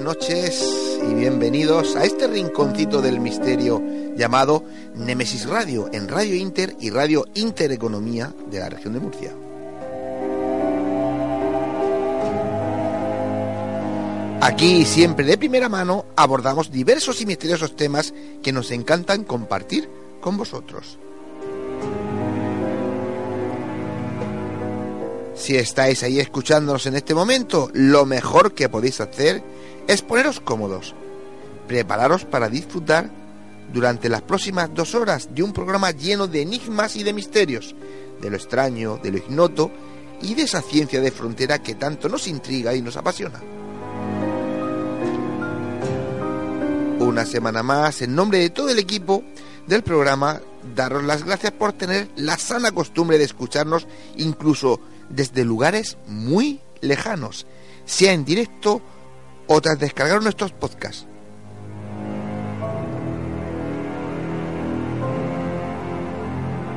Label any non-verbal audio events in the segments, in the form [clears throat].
Noches y bienvenidos a este rinconcito del misterio llamado Nemesis Radio en Radio Inter y Radio Intereconomía de la región de Murcia. Aquí siempre de primera mano abordamos diversos y misteriosos temas que nos encantan compartir con vosotros. Si estáis ahí escuchándonos en este momento, lo mejor que podéis hacer es poneros cómodos, prepararos para disfrutar durante las próximas dos horas de un programa lleno de enigmas y de misterios, de lo extraño, de lo ignoto y de esa ciencia de frontera que tanto nos intriga y nos apasiona. Una semana más, en nombre de todo el equipo del programa, daros las gracias por tener la sana costumbre de escucharnos incluso desde lugares muy lejanos, sea en directo o tras descargar nuestros podcasts.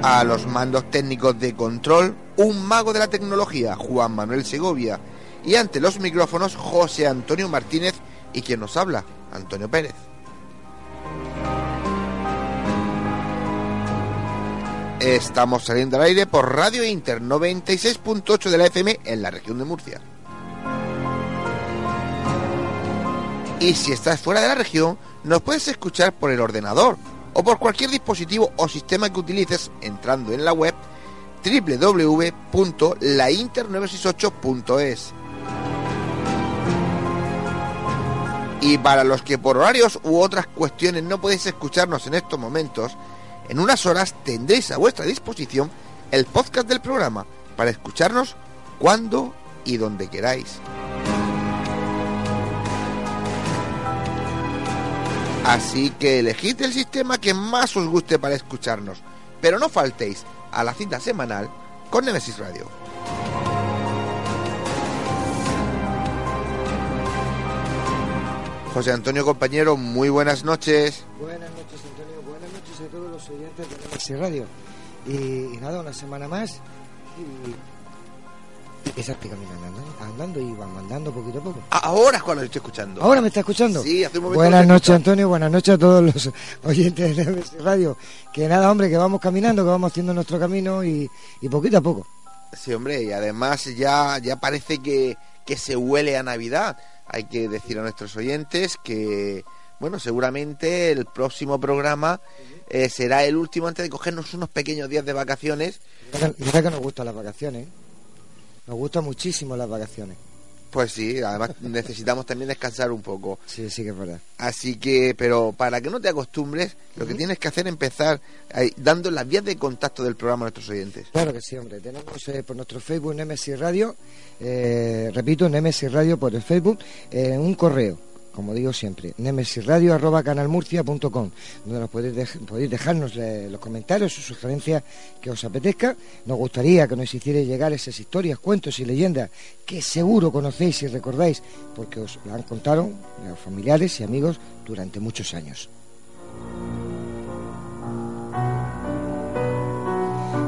A los mandos técnicos de control, un mago de la tecnología, Juan Manuel Segovia, y ante los micrófonos, José Antonio Martínez y quien nos habla, Antonio Pérez. Estamos saliendo al aire por Radio Inter 96.8 de la FM en la región de Murcia. Y si estás fuera de la región, nos puedes escuchar por el ordenador o por cualquier dispositivo o sistema que utilices entrando en la web www.lainter968.es. Y para los que por horarios u otras cuestiones no podéis escucharnos en estos momentos, en unas horas tendréis a vuestra disposición el podcast del programa para escucharnos cuando y donde queráis. Así que elegid el sistema que más os guste para escucharnos, pero no faltéis a la cita semanal con Nemesis Radio. José Antonio compañero, muy buenas noches. Buenas noches Antonio, buenas noches a todos los oyentes de Nemesis Radio. Y, nada, una semana más. Estoy caminando, andando, andando y vamos andando poquito a poco. Ahora es cuando lo estoy escuchando. ¿Ahora me está escuchando? Sí, hace un momento. Buenas noches. Antonio, buenas noches a todos los oyentes de Nemesis Radio. Que nada, hombre, que vamos caminando, que vamos haciendo nuestro camino y, y poquito a poco. Sí, hombre, y además ya, ya parece que, que se huele a Navidad. Hay que decir a nuestros oyentes que, bueno, seguramente el próximo programa eh, será el último antes de cogernos unos pequeños días de vacaciones. Que- mira que nos gustan las vacaciones, ¿eh? Nos gustan muchísimo las vacaciones. Pues sí, además [laughs] necesitamos también descansar un poco. Sí, sí que es verdad. Así que, pero para que no te acostumbres, lo que tienes que hacer es empezar ahí, dando las vías de contacto del programa a nuestros oyentes. Claro que sí, hombre. Tenemos eh, por nuestro Facebook Nemesis Radio, eh, repito, Nemesis Radio por el Facebook, eh, un correo, como digo siempre, nemesisradio arroba canalmurcia.com, donde nos podéis, dej- podéis dejarnos eh, los comentarios, sus sugerencias que os apetezca. Nos gustaría que nos hicierais llegar esas historias, cuentos y leyendas que seguro conocéis y recordáis, porque os la han contado los familiares y amigos durante muchos años.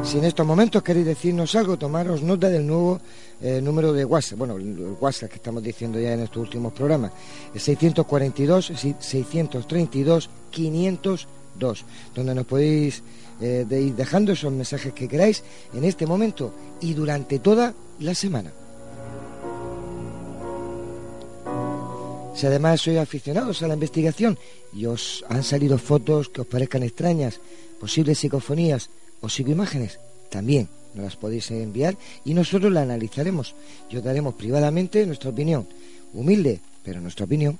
Si en estos momentos queréis decirnos algo, tomaros nota del nuevo eh, número de WhatsApp, bueno, el WhatsApp que estamos diciendo ya en estos últimos programas, el 642 632 502, donde nos podéis eh, ir dejando esos mensajes que queráis en este momento y durante toda la semana. Si además sois aficionados a la investigación y os han salido fotos que os parezcan extrañas, posibles psicofonías o psicoimágenes, también nos las podéis enviar y nosotros la analizaremos y os daremos privadamente nuestra opinión. Humilde, pero nuestra opinión.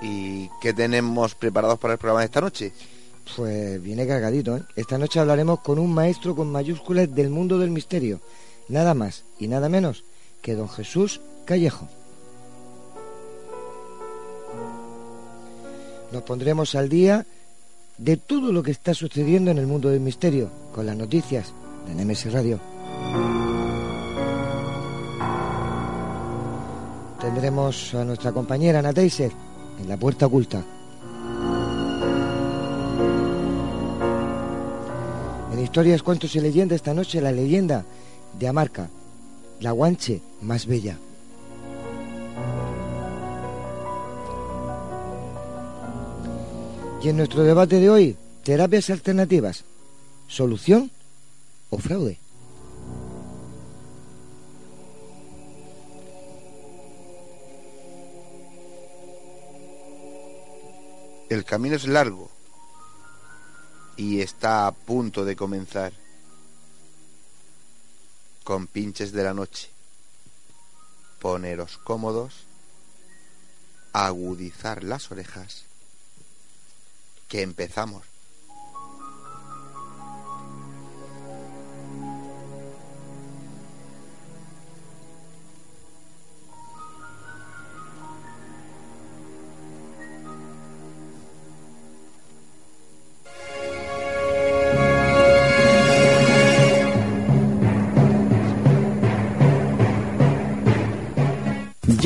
¿Y qué tenemos preparados para el programa de esta noche? Pues viene cargadito, ¿eh? Esta noche hablaremos con un maestro con mayúsculas del mundo del misterio, nada más y nada menos que don Jesús Callejo. Nos pondremos al día de todo lo que está sucediendo en el mundo del misterio, con las noticias de Nemesis Radio. Tendremos a nuestra compañera Ana Teiser en la puerta oculta. En historias, cuentos y leyendas esta noche la leyenda de Amarca, la guanche más bella. Y en nuestro debate de hoy, terapias alternativas, solución o fraude. El camino es largo y está a punto de comenzar. Con pinches de la noche. Poneros cómodos, agudizar las orejas, que empezamos.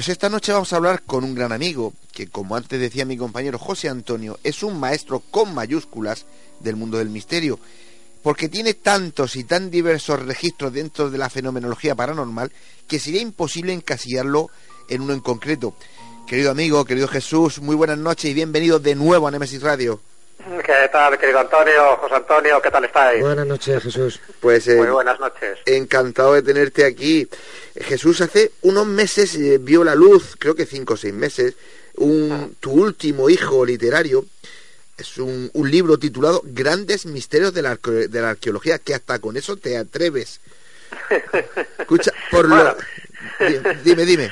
Pues esta noche vamos a hablar con un gran amigo, que como antes decía mi compañero José Antonio, es un maestro con mayúsculas del mundo del misterio, porque tiene tantos y tan diversos registros dentro de la fenomenología paranormal que sería imposible encasillarlo en uno en concreto. Querido amigo, querido Jesús, muy buenas noches y bienvenido de nuevo a Nemesis Radio. ¿Qué tal, querido Antonio? José Antonio, ¿qué tal estáis? Buenas noches, Jesús. Pues Muy buenas noches. encantado de tenerte aquí. Jesús, hace unos meses eh, vio la luz, creo que cinco o seis meses, un, tu último hijo literario. Es un, un libro titulado Grandes Misterios de la, arque- de la Arqueología, que hasta con eso te atreves. [laughs] Escucha, por lo... Bueno. Dime, dime.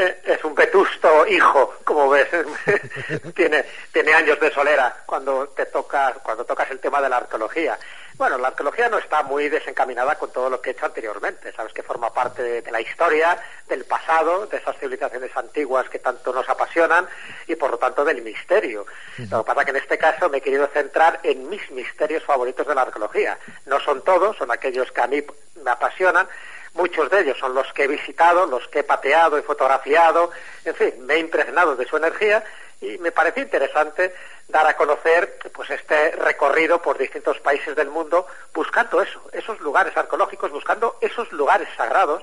Eh, Es un vetusto hijo, como ves. [laughs] tiene, tiene años de solera cuando te toca, cuando tocas el tema de la arqueología. Bueno, la arqueología no está muy desencaminada con todo lo que he hecho anteriormente. Sabes que forma parte de, de la historia, del pasado, de esas civilizaciones antiguas que tanto nos apasionan y por lo tanto del misterio. Lo que pasa que en este caso me he querido centrar en mis misterios favoritos de la arqueología. No son todos, son aquellos que a mí me apasionan, Muchos de ellos son los que he visitado, los que he pateado y fotografiado, en fin, me he impregnado de su energía y me parece interesante dar a conocer pues este recorrido por distintos países del mundo buscando eso, esos lugares arqueológicos, buscando esos lugares sagrados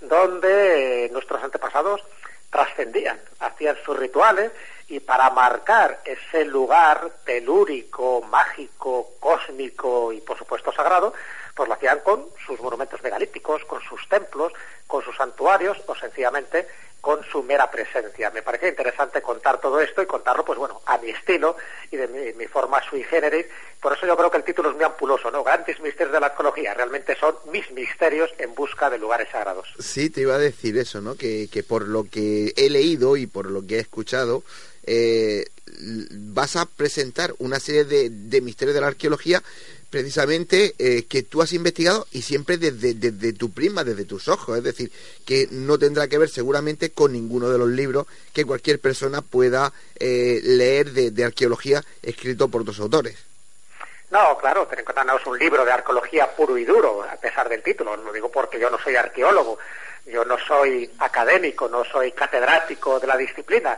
donde eh, nuestros antepasados trascendían, hacían sus rituales y para marcar ese lugar telúrico, mágico, cósmico y por supuesto sagrado, pues lo hacían con sus monumentos megalíticos, con sus templos, con sus santuarios o sencillamente con su mera presencia. Me parece interesante contar todo esto y contarlo, pues bueno, a mi estilo y de mi, mi forma sui generis. Por eso yo creo que el título es muy ampuloso, ¿no? Grandes misterios de la arqueología. Realmente son mis misterios en busca de lugares sagrados. Sí, te iba a decir eso, ¿no? Que, que por lo que he leído y por lo que he escuchado, eh, vas a presentar una serie de, misterios de la arqueología precisamente eh, que tú has investigado y siempre desde, tu prisma, desde tus ojos, es decir, que no tendrá que ver seguramente con ninguno de los libros que cualquier persona pueda eh, leer de, de arqueología escrito por otros autores. No, claro, ten en cuenta, no es un libro de arqueología puro y duro, a pesar del título. Lo digo porque yo no soy arqueólogo, yo no soy académico, no soy catedrático de la disciplina.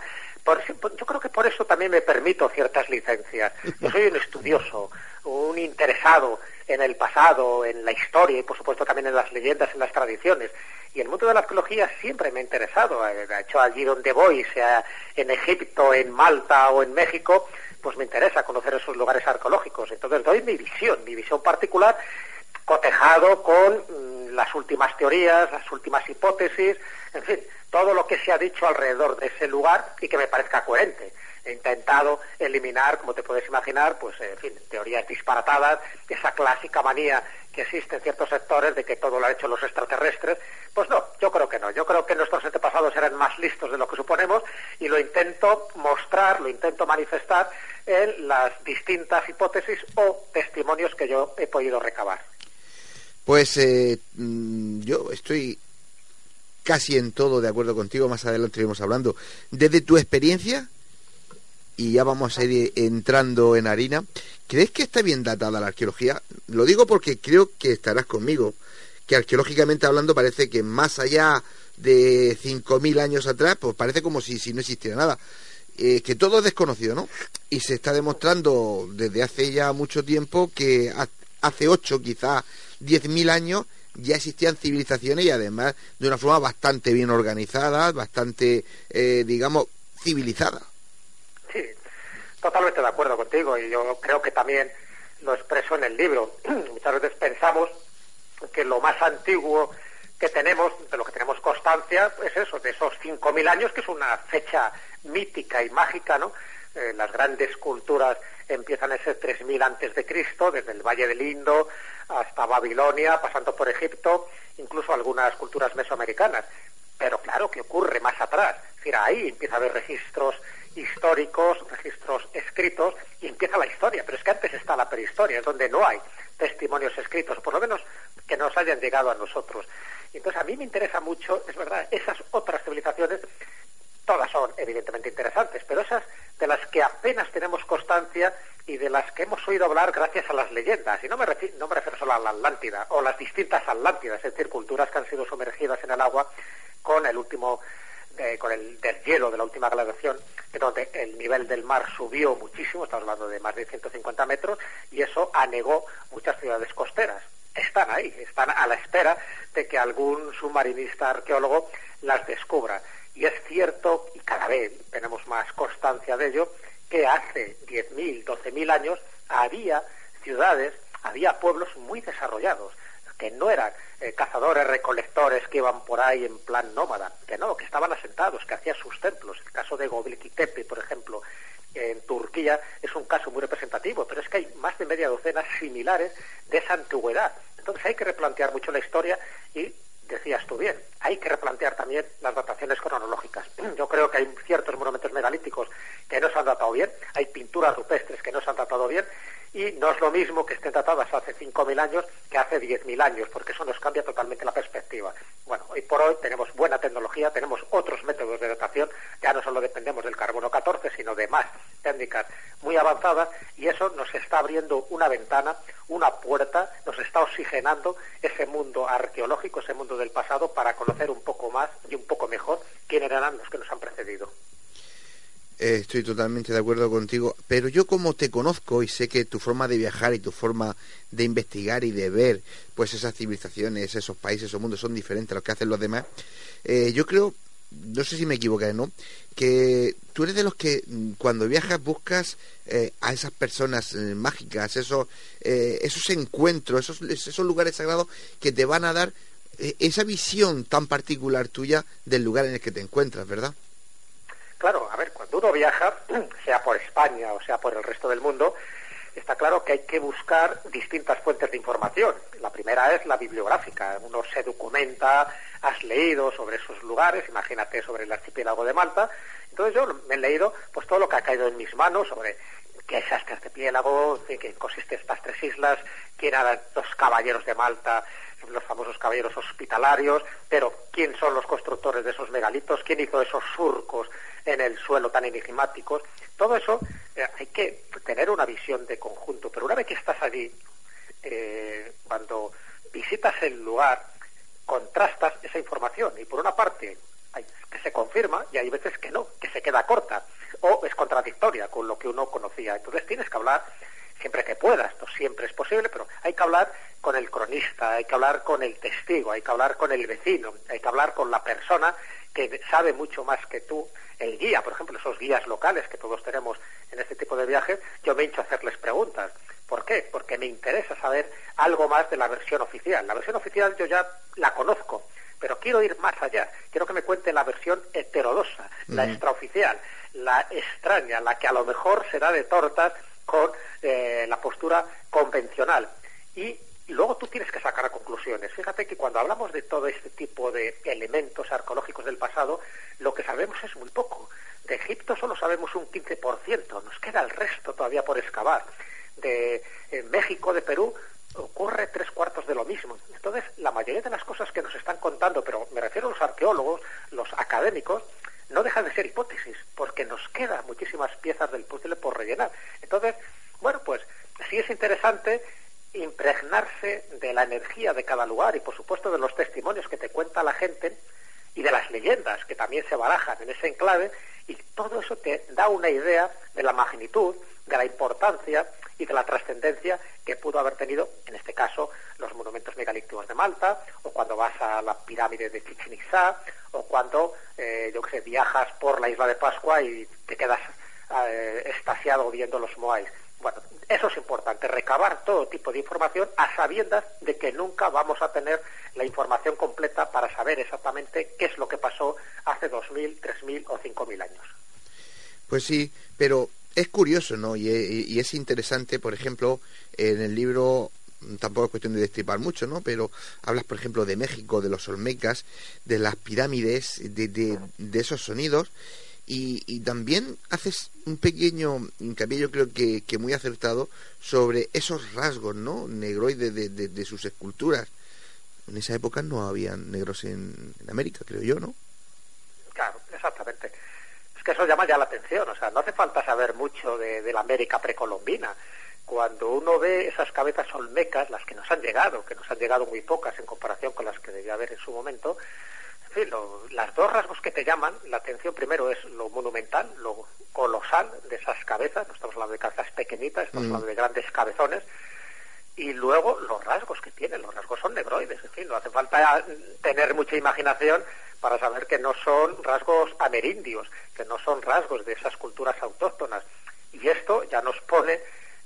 Por yo creo que por eso también me permito ciertas licencias. Yo soy un estudioso, un interesado en el pasado, en la historia y por supuesto también en las leyendas, en las tradiciones. Y el mundo de la arqueología siempre me ha interesado. Eh, De hecho, allí donde voy, sea en Egipto, en Malta o en México, pues me interesa conocer esos lugares arqueológicos. Entonces doy mi visión, mi visión particular, cotejado con mm, las últimas teorías, las últimas hipótesis, en fin, todo lo que se ha dicho alrededor de ese lugar y que me parezca coherente. He intentado eliminar, como te puedes imaginar, pues, en fin, teorías disparatadas, esa clásica manía que existe en ciertos sectores de que todo lo han hecho los extraterrestres. Pues no, yo creo que no. Yo creo que nuestros antepasados eran más listos de lo que suponemos y lo intento mostrar, lo intento manifestar en las distintas hipótesis o testimonios que yo he podido recabar. Pues eh, mm, yo estoy casi en todo de acuerdo contigo, más adelante iremos hablando. Desde tu experiencia, y ya vamos a ir entrando en harina, ¿crees que está bien datada la arqueología? Lo digo porque creo que estarás conmigo, que arqueológicamente hablando parece que más allá de 5.000 años atrás, pues parece como si, si no existiera nada. Eh, que todo es desconocido, ¿no? Y se está demostrando desde hace ya mucho tiempo que ha- hace 8, quizás 10.000 años, ya existían civilizaciones y además de una forma bastante bien organizada, bastante, eh, digamos, civilizada. Sí, totalmente de acuerdo contigo y yo creo que también lo expreso en el libro. [clears throat] Muchas veces pensamos que lo más antiguo que tenemos, de lo que tenemos constancia, es eso, de esos 5.000 años, que es una fecha mítica y mágica, ¿no? Eh, las grandes culturas empiezan ese 3.000 antes de Cristo, desde el Valle del Indo hasta Babilonia, pasando por Egipto, incluso algunas culturas mesoamericanas. Pero claro, ¿qué ocurre más atrás? Es decir, ahí empieza a haber registros históricos, registros escritos, y empieza la historia. Pero es que antes está la prehistoria, es donde no hay testimonios escritos, por lo menos que nos hayan llegado a nosotros. Entonces, a mí me interesa mucho, es verdad, esas otras civilizaciones, todas son evidentemente interesantes, pero esas de las que apenas tenemos constancia y de las que hemos oído hablar gracias a las leyendas. Y no me, no me refiero solo a la Atlántida, o las distintas Atlántidas, es decir, culturas que han sido sumergidas en el agua con el último con el deshielo de la última glaciación, donde el nivel del mar subió muchísimo, estamos hablando de más de 150 metros, y eso anegó muchas ciudades costeras. Están ahí, están a la espera de que algún submarinista arqueólogo las descubra. Y es cierto, y cada vez tenemos más constancia de ello, que hace 10.000, 12.000 años había ciudades, había pueblos muy desarrollados, que no eran eh, cazadores, recolectores que iban por ahí en plan nómada, que no, que estaban asentados, que hacían sus templos. El caso de Göbekli Tepe, por ejemplo, en Turquía es un caso muy representativo, pero es que hay más de media docena similares de esa antigüedad. Entonces hay que replantear mucho la historia y decías tú bien, hay que replantear también las dataciones cronológicas. [clears throat] Yo creo que hay ciertos monumentos megalíticos que no se han datado bien, hay pinturas rupestres que no se han datado bien, y no es lo mismo que estén datadas hace 5.000 años que hace 10.000 años, porque eso nos cambia totalmente la perspectiva. Bueno, hoy por hoy tenemos buena tecnología, tenemos otros métodos de datación, ya no solo dependemos del carbono 14, sino de más técnicas muy avanzadas, y eso nos está abriendo una ventana, una puerta, nos está oxigenando ese mundo arqueológico, ese mundo del pasado, para conocer un poco más y un poco mejor quiénes eran los que nos han precedido. Eh, estoy totalmente de acuerdo contigo, pero yo como te conozco y sé que tu forma de viajar y tu forma de investigar y de ver pues esas civilizaciones, esos países, esos mundos son diferentes a los que hacen los demás, eh, yo creo, no sé si me equivoqué, ¿no? Que tú eres de los que mm, cuando viajas buscas eh, a esas personas mágicas, esos, esos encuentros, esos, esos lugares sagrados que te van a dar esa visión tan particular tuya del lugar en el que te encuentras, ¿verdad? Claro, a ver, cuando uno viaja, [clears throat] sea por España o sea por el resto del mundo, está claro que hay que buscar distintas fuentes de información. La primera es la bibliográfica. Uno se documenta, has leído sobre esos lugares, imagínate sobre el archipiélago de Malta. Entonces yo me he leído pues todo lo que ha caído en mis manos sobre qué es este archipiélago, en qué consisten estas tres islas, quién eran los caballeros de Malta, los famosos caballeros hospitalarios, pero quién son los constructores de esos megalitos, quién hizo esos surcos en el suelo tan enigmáticos. Todo eso eh, hay que tener una visión de conjunto, pero una vez que estás allí, eh, cuando visitas el lugar, contrastas esa información y por una parte hay que se confirma y hay veces que no, que se queda corta o es contradictoria con lo que uno conocía. Entonces tienes que hablar siempre que puedas, no siempre es posible, pero hay que hablar con el cronista, hay que hablar con el testigo, hay que hablar con el vecino, hay que hablar con la persona que sabe mucho más que tú el guía, por ejemplo, esos guías locales que todos tenemos en este tipo de viajes, yo me he hecho a hacerles preguntas. ¿Por qué? Porque me interesa saber algo más de la versión oficial. La versión oficial yo ya la conozco, pero quiero ir más allá. Quiero que me cuente la versión heterodosa, la extraoficial, la extraña, la que a lo mejor será de tortas con eh, la postura convencional. Y luego tú tienes que sacar conclusiones. Fíjate que cuando hablamos de todo este tipo de elementos arqueológicos del pasado, lo que sabemos es muy poco. De Egipto solo sabemos un 15%, nos queda el resto todavía por excavar. De México, de Perú, ocurre tres cuartos de lo mismo. Entonces, la mayoría de las cosas que nos están contando, pero me refiero a los arqueólogos, los académicos, no dejan de ser hipótesis, porque nos quedan muchísimas piezas del puzzle por rellenar. Entonces, bueno, pues sí es interesante impregnarse de la energía de cada lugar y, por supuesto, de los testimonios que te cuenta la gente y de las leyendas que también se barajan en ese enclave y todo eso te da una idea de la magnitud, de la importancia y de la trascendencia que pudo haber tenido, en este caso, los monumentos megalíticos de Malta, o cuando vas a la pirámide de Chichen o cuando, eh, yo que sé, viajas por la isla de Pascua y te quedas eh, estasiado viendo los Moais. Bueno, eso es importante, recabar todo tipo de información a sabiendas de que nunca vamos a tener la información completa para saber exactamente qué es lo que pasó hace 2.000, 3.000 o 5.000 años. Pues sí, pero es curioso, ¿no? Y, es interesante, por ejemplo, en el libro tampoco es cuestión de destripar mucho, ¿no? Pero hablas, por ejemplo, de México, de los Olmecas, de las pirámides, de, de esos sonidos, y, también haces un pequeño hincapié, yo creo que, que muy acertado, sobre esos rasgos, ¿no? Negroides de, de, sus esculturas. En esa época no había negros en, América, creo yo, ¿no? Claro, exactamente. Es que eso llama ya la atención, o sea, no hace falta saber mucho de, de la América precolombina. Cuando uno ve esas cabezas olmecas, las que nos han llegado, que nos han llegado muy pocas en comparación con las que debía haber en su momento, En fin, las dos rasgos que te llaman la atención primero es lo monumental, lo colosal de esas cabezas, no estamos hablando de cabezas pequeñitas, estamos mm. hablando de grandes cabezones, y luego los rasgos que tienen, los rasgos son negroides, en fin, no hace falta tener mucha imaginación para saber que no son rasgos amerindios, que no son rasgos de esas culturas autóctonas. Y esto ya nos pone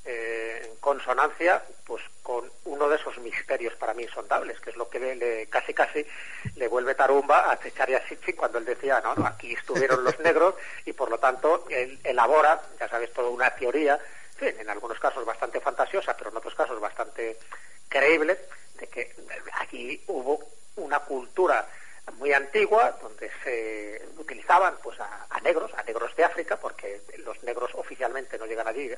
eh, en consonancia pues con uno de esos misterios para mí insondables, que es lo que le, casi casi le vuelve tarumba a a Sitchin cuando él decía, no, no, aquí estuvieron los [laughs] negros y por lo tanto él elabora, ya sabes, toda una teoría en algunos casos bastante fantasiosa, pero en otros casos bastante creíble, de que aquí hubo una cultura muy antigua donde se utilizaban pues a, negros, a negros de África, porque los negros oficialmente no llegan allí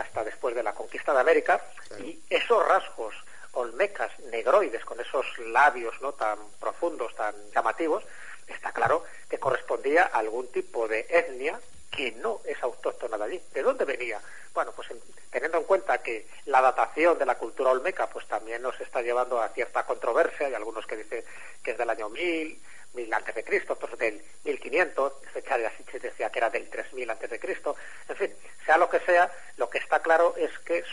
hasta después de la conquista de América, y esos rasgos olmecas, negroides, con esos labios no tan profundos, tan llamativos, está claro que correspondía a algún tipo de etnia que no es autóctona de allí. ¿De dónde venía? Bueno, pues teniendo en cuenta que la datación de la cultura olmeca pues también nos está llevando a cierta controversia, hay algunos que dicen que es del año 1000, 1000 antes de Cristo, otros del 1500, fecha de así decía que era del 3000 antes de Cristo, en fin, sea lo que sea, lo que está claro es que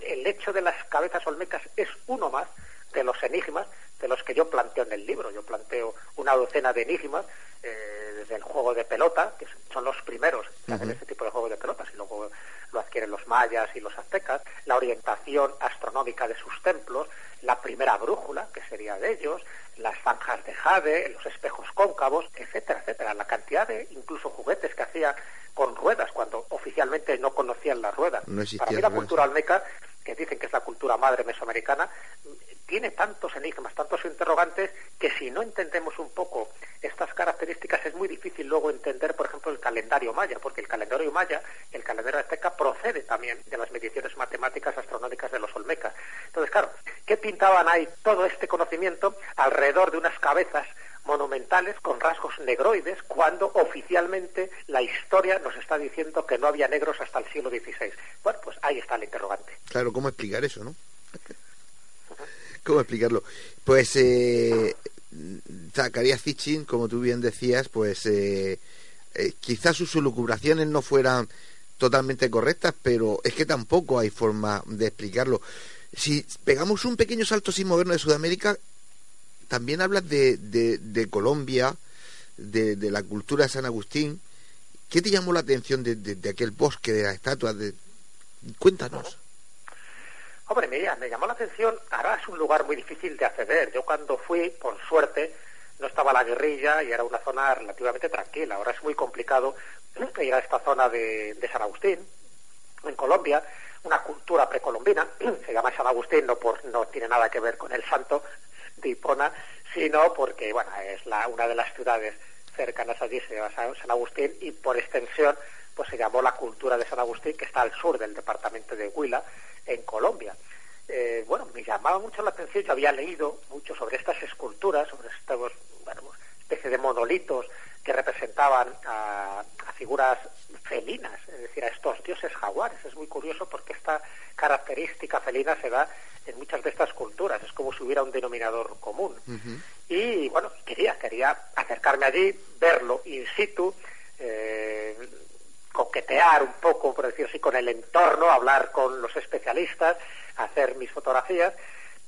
el hecho de las cabezas olmecas es uno más de los enigmas de los que yo planteo en el libro. Yo planteo una docena de enigmas, eh, desde el juego de pelota, que son los primeros que hacen este tipo de juego de pelotas, y luego lo adquieren los mayas y los aztecas, la orientación astronómica de sus templos, la primera brújula, que sería de ellos, las zanjas de jade, los espejos cóncavos, etcétera, etcétera. La cantidad de incluso juguetes que hacían con ruedas, cuando oficialmente no conocían la rueda. Para mí la cultura almeca, que dicen que es la cultura madre mesoamericana, tiene tantos enigmas, tantos interrogantes, que si no entendemos un poco estas características es muy difícil luego entender, por ejemplo, el calendario maya, porque el calendario maya, el calendario azteca, procede también de las mediciones matemáticas astronómicas de los olmecas. Entonces, claro, ¿qué pintaban ahí todo este conocimiento alrededor de unas cabezas monumentales con rasgos negroides cuando oficialmente la historia nos está diciendo que no había negros hasta el siglo XVI. Bueno, pues ahí está el interrogante. Claro, ¿cómo explicar eso, no? [laughs] ¿Cómo explicarlo? Pues eh, Zacarías como tú bien decías, pues eh, eh, quizás sus lucubraciones no fueran totalmente correctas, pero es que tampoco hay forma de explicarlo. Si pegamos un pequeño salto sin movernos de Sudamérica, también hablas de, de, Colombia, de, de, la cultura de San Agustín. ¿Qué te llamó la atención de, aquel bosque de las estatuas? De... Cuéntanos. Hombre, mira, me llamó la atención, ahora es un lugar muy difícil de acceder. Yo cuando fui, por suerte, no estaba la guerrilla y era una zona relativamente tranquila. Ahora es muy complicado [clears throat] ir a esta zona de, San Agustín, en Colombia, una cultura precolombina, [clears throat] se llama San Agustín, no, por, no tiene nada que ver con el santo de Hipona, sino porque, bueno, es la, una de las ciudades cercanas allí, se llama San Agustín, y por extensión, pues se llamó la cultura de San Agustín, que está al sur del departamento de Huila, en Colombia. Eh, bueno, me llamaba mucho la atención, yo había leído mucho sobre estas esculturas, sobre estos, bueno, especie de monolitos que representaban a, figuras felinas, es decir, a estos dioses jaguares. Es muy curioso porque esta característica felina se da en muchas de estas culturas, es como si hubiera un denominador común. Y bueno, quería, quería acercarme allí, verlo in situ, eh, coquetear un poco, por decir así, con el entorno, hablar con los especialistas, hacer mis fotografías,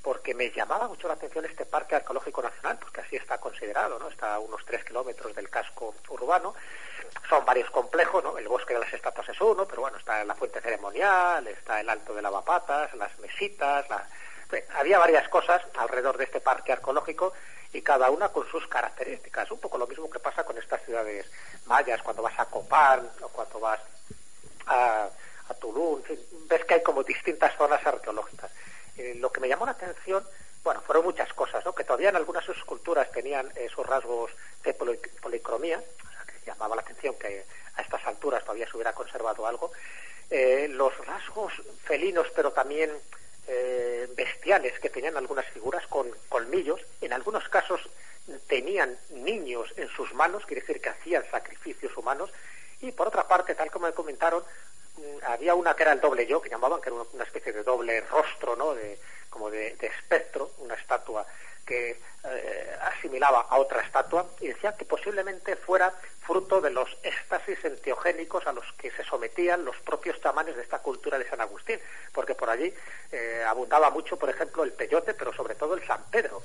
porque me llamaba mucho la atención este Parque Arqueológico Nacional, porque así está considerado, ¿no? Está a unos tres kilómetros del casco urbano. Son varios complejos, ¿no? El Bosque de las Estatuas es uno, pero bueno, está la Fuente Ceremonial, está el Alto de Lavapatas, las mesitas, la... había varias cosas alrededor de este parque arqueológico y cada una con sus características. Un poco lo mismo que pasa con estas ciudades mayas, cuando vas a Copán o cuando vas a, a Tulum, ves que hay como distintas zonas arqueológicas. Eh, lo que me llamó la atención, bueno, fueron muchas cosas, ¿no? Que todavía en algunas de culturas tenían esos rasgos de policromía, o sea, que llamaba la atención que a estas alturas todavía se hubiera conservado algo. Eh, los rasgos felinos, pero también eh, bestiales que tenían algunas figuras con colmillos, en algunos casos tenían niños en sus manos, quiere decir que hacían sacrificios humanos, y por otra parte, tal como me comentaron, había una que era el doble yo, que llamaban, que era una especie de doble rostro, ¿no? De, como de, espectro, una estatua que eh, asimilaba a otra estatua y decía que posiblemente fuera fruto de los éxtasis enteogénicos a los que se sometían los propios chamanes de esta cultura de San Agustín, porque por allí eh, abundaba mucho, por ejemplo, el peyote, pero sobre todo el San Pedro,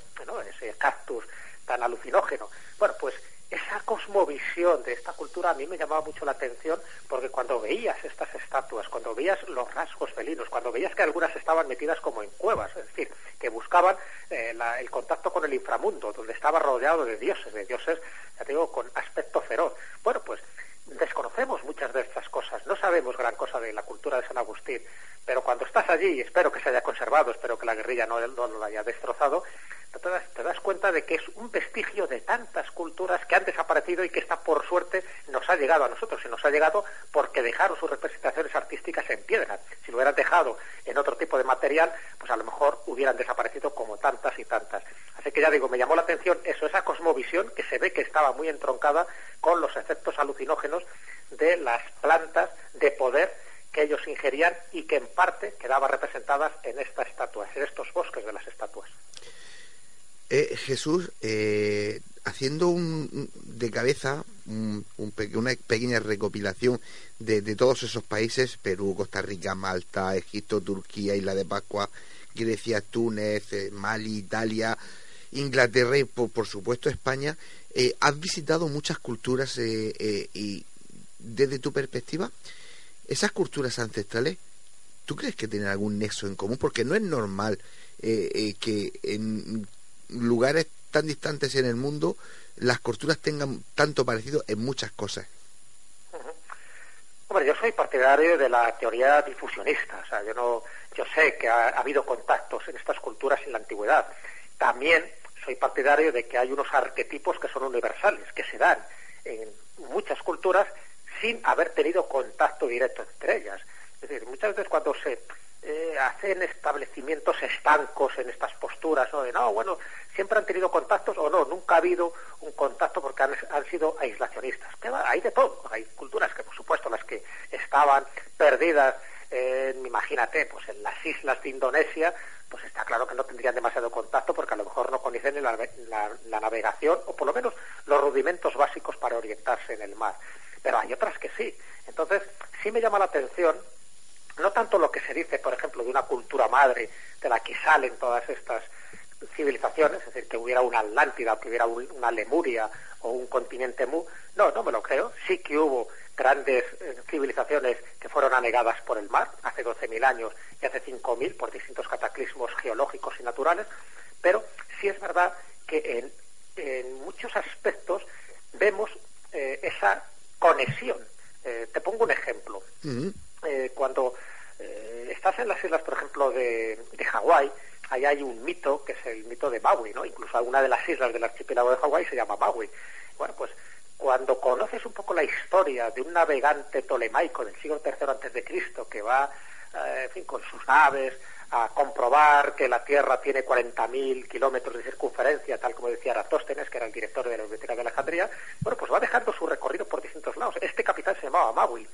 ese cactus tan alucinógeno. Bueno, pues esa cosmovisión de esta cultura a mí me llamaba mucho la atención porque cuando veías estas estatuas, cuando veías los rasgos felinos, cuando veías que algunas estaban metidas como en cuevas, es decir, que buscaban eh, el contacto con el inframundo, donde estaba rodeado de dioses, de dioses, ya te digo, con aspecto feroz. Bueno, pues desconocemos muchas de estas cosas, no sabemos gran cosa de la cultura de San Agustín, pero cuando estás allí, y espero que se haya conservado, espero que la guerrilla no, no haya destrozado, te das, te das, cuenta de que es un vestigio de tantas culturas que han desaparecido y que esta, por suerte, nos ha llegado a nosotros. Y nos ha llegado porque dejaron sus representaciones artísticas en piedra. Si lo hubieran dejado en otro tipo de material, pues a lo mejor hubieran desaparecido como tantas y tantas. Así que ya digo, me llamó la atención eso, esa cosmovisión que se ve que estaba muy entroncada con los efectos alucinógenos de las plantas de poder que ellos ingerían y que en parte quedaban representadas en estas estatuas, en estos bosques de las estatuas. Eh, Jesús, eh, haciendo un, de cabeza una pequeña recopilación de, todos esos países, Perú, Costa Rica, Malta, Egipto, Turquía, Isla de Pascua, Grecia, Túnez, eh, Mali, Italia, Inglaterra y por, supuesto España, has visitado muchas culturas y desde tu perspectiva, esas culturas ancestrales, ¿tú crees que tienen algún nexo en común? Porque no es normal que en lugares tan distantes en el mundo las culturas tengan tanto parecido en muchas cosas. Hombre, yo soy partidario de la teoría difusionista, o sea, yo no, yo sé que ha, habido contactos en estas culturas en la antigüedad. También soy partidario de que hay unos arquetipos que son universales, que se dan en muchas culturas sin haber tenido contacto directo entre ellas. Es decir, muchas veces cuando se eh, hacen establecimientos estancos en estas posturas, ¿no? De, no, bueno, siempre han tenido contactos o no, nunca ha habido un contacto porque han, sido aislacionistas. hay de todo, hay culturas que, por supuesto, las que estaban perdidas, imagínate, pues en las islas de Indonesia, pues está claro que no tendrían demasiado contacto porque a lo mejor no conocen la, la navegación o por lo menos los rudimentos básicos para orientarse en el mar. Pero hay otras que sí. Entonces, sí me llama la atención no tanto lo que se dice, por ejemplo, de una cultura madre de la que salen todas estas civilizaciones, es decir, que hubiera una Atlántida, que hubiera una Lemuria o un continente Mu, no, no me lo creo. Sí que hubo grandes eh, civilizaciones que fueron anegadas por el mar hace 12.000 años y hace 5.000 por distintos cataclismos geológicos y naturales, pero sí es verdad que en, muchos aspectos vemos eh, esa conexión. Eh, te pongo un ejemplo. Eh, cuando eh, estás en las islas, por ejemplo, de, Hawái, ahí hay un mito que es el mito de Maui, ¿no? Incluso una de las islas del archipiélago de Hawái se llama Maui. Bueno, pues cuando conoces un poco la historia de un navegante tolemaico del siglo III antes de Cristo que va, eh, en fin, con sus naves a comprobar que la Tierra tiene 40.000 kilómetros de circunferencia, tal como decía Aratóstenes, que era el director de la Biblioteca de Alejandría, bueno, pues va dejando su recorrido por distintos lados. Este capitán se llamaba Maui.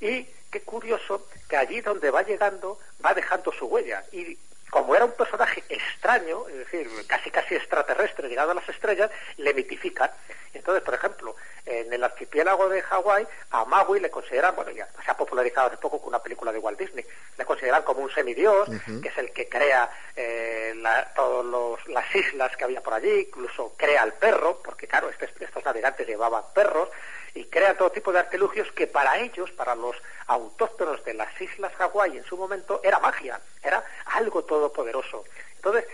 Y qué curioso que allí donde va llegando va dejando su huella. Y como era un personaje extraño, es decir, casi casi extraterrestre, llegado a las estrellas, le mitifican. Entonces, por ejemplo, en el archipiélago de Hawái, a Maui le consideran, bueno, ya se ha popularizado hace poco con una película de Walt Disney, le consideran como un semidios, que es el que crea eh, todas las islas que había por allí, incluso crea el perro, porque claro, este, estos navegantes llevaban perros, y crea todo tipo de artilugios que para ellos, para los autóctonos de las islas Hawái en su momento, era magia, era algo todopoderoso. Entonces,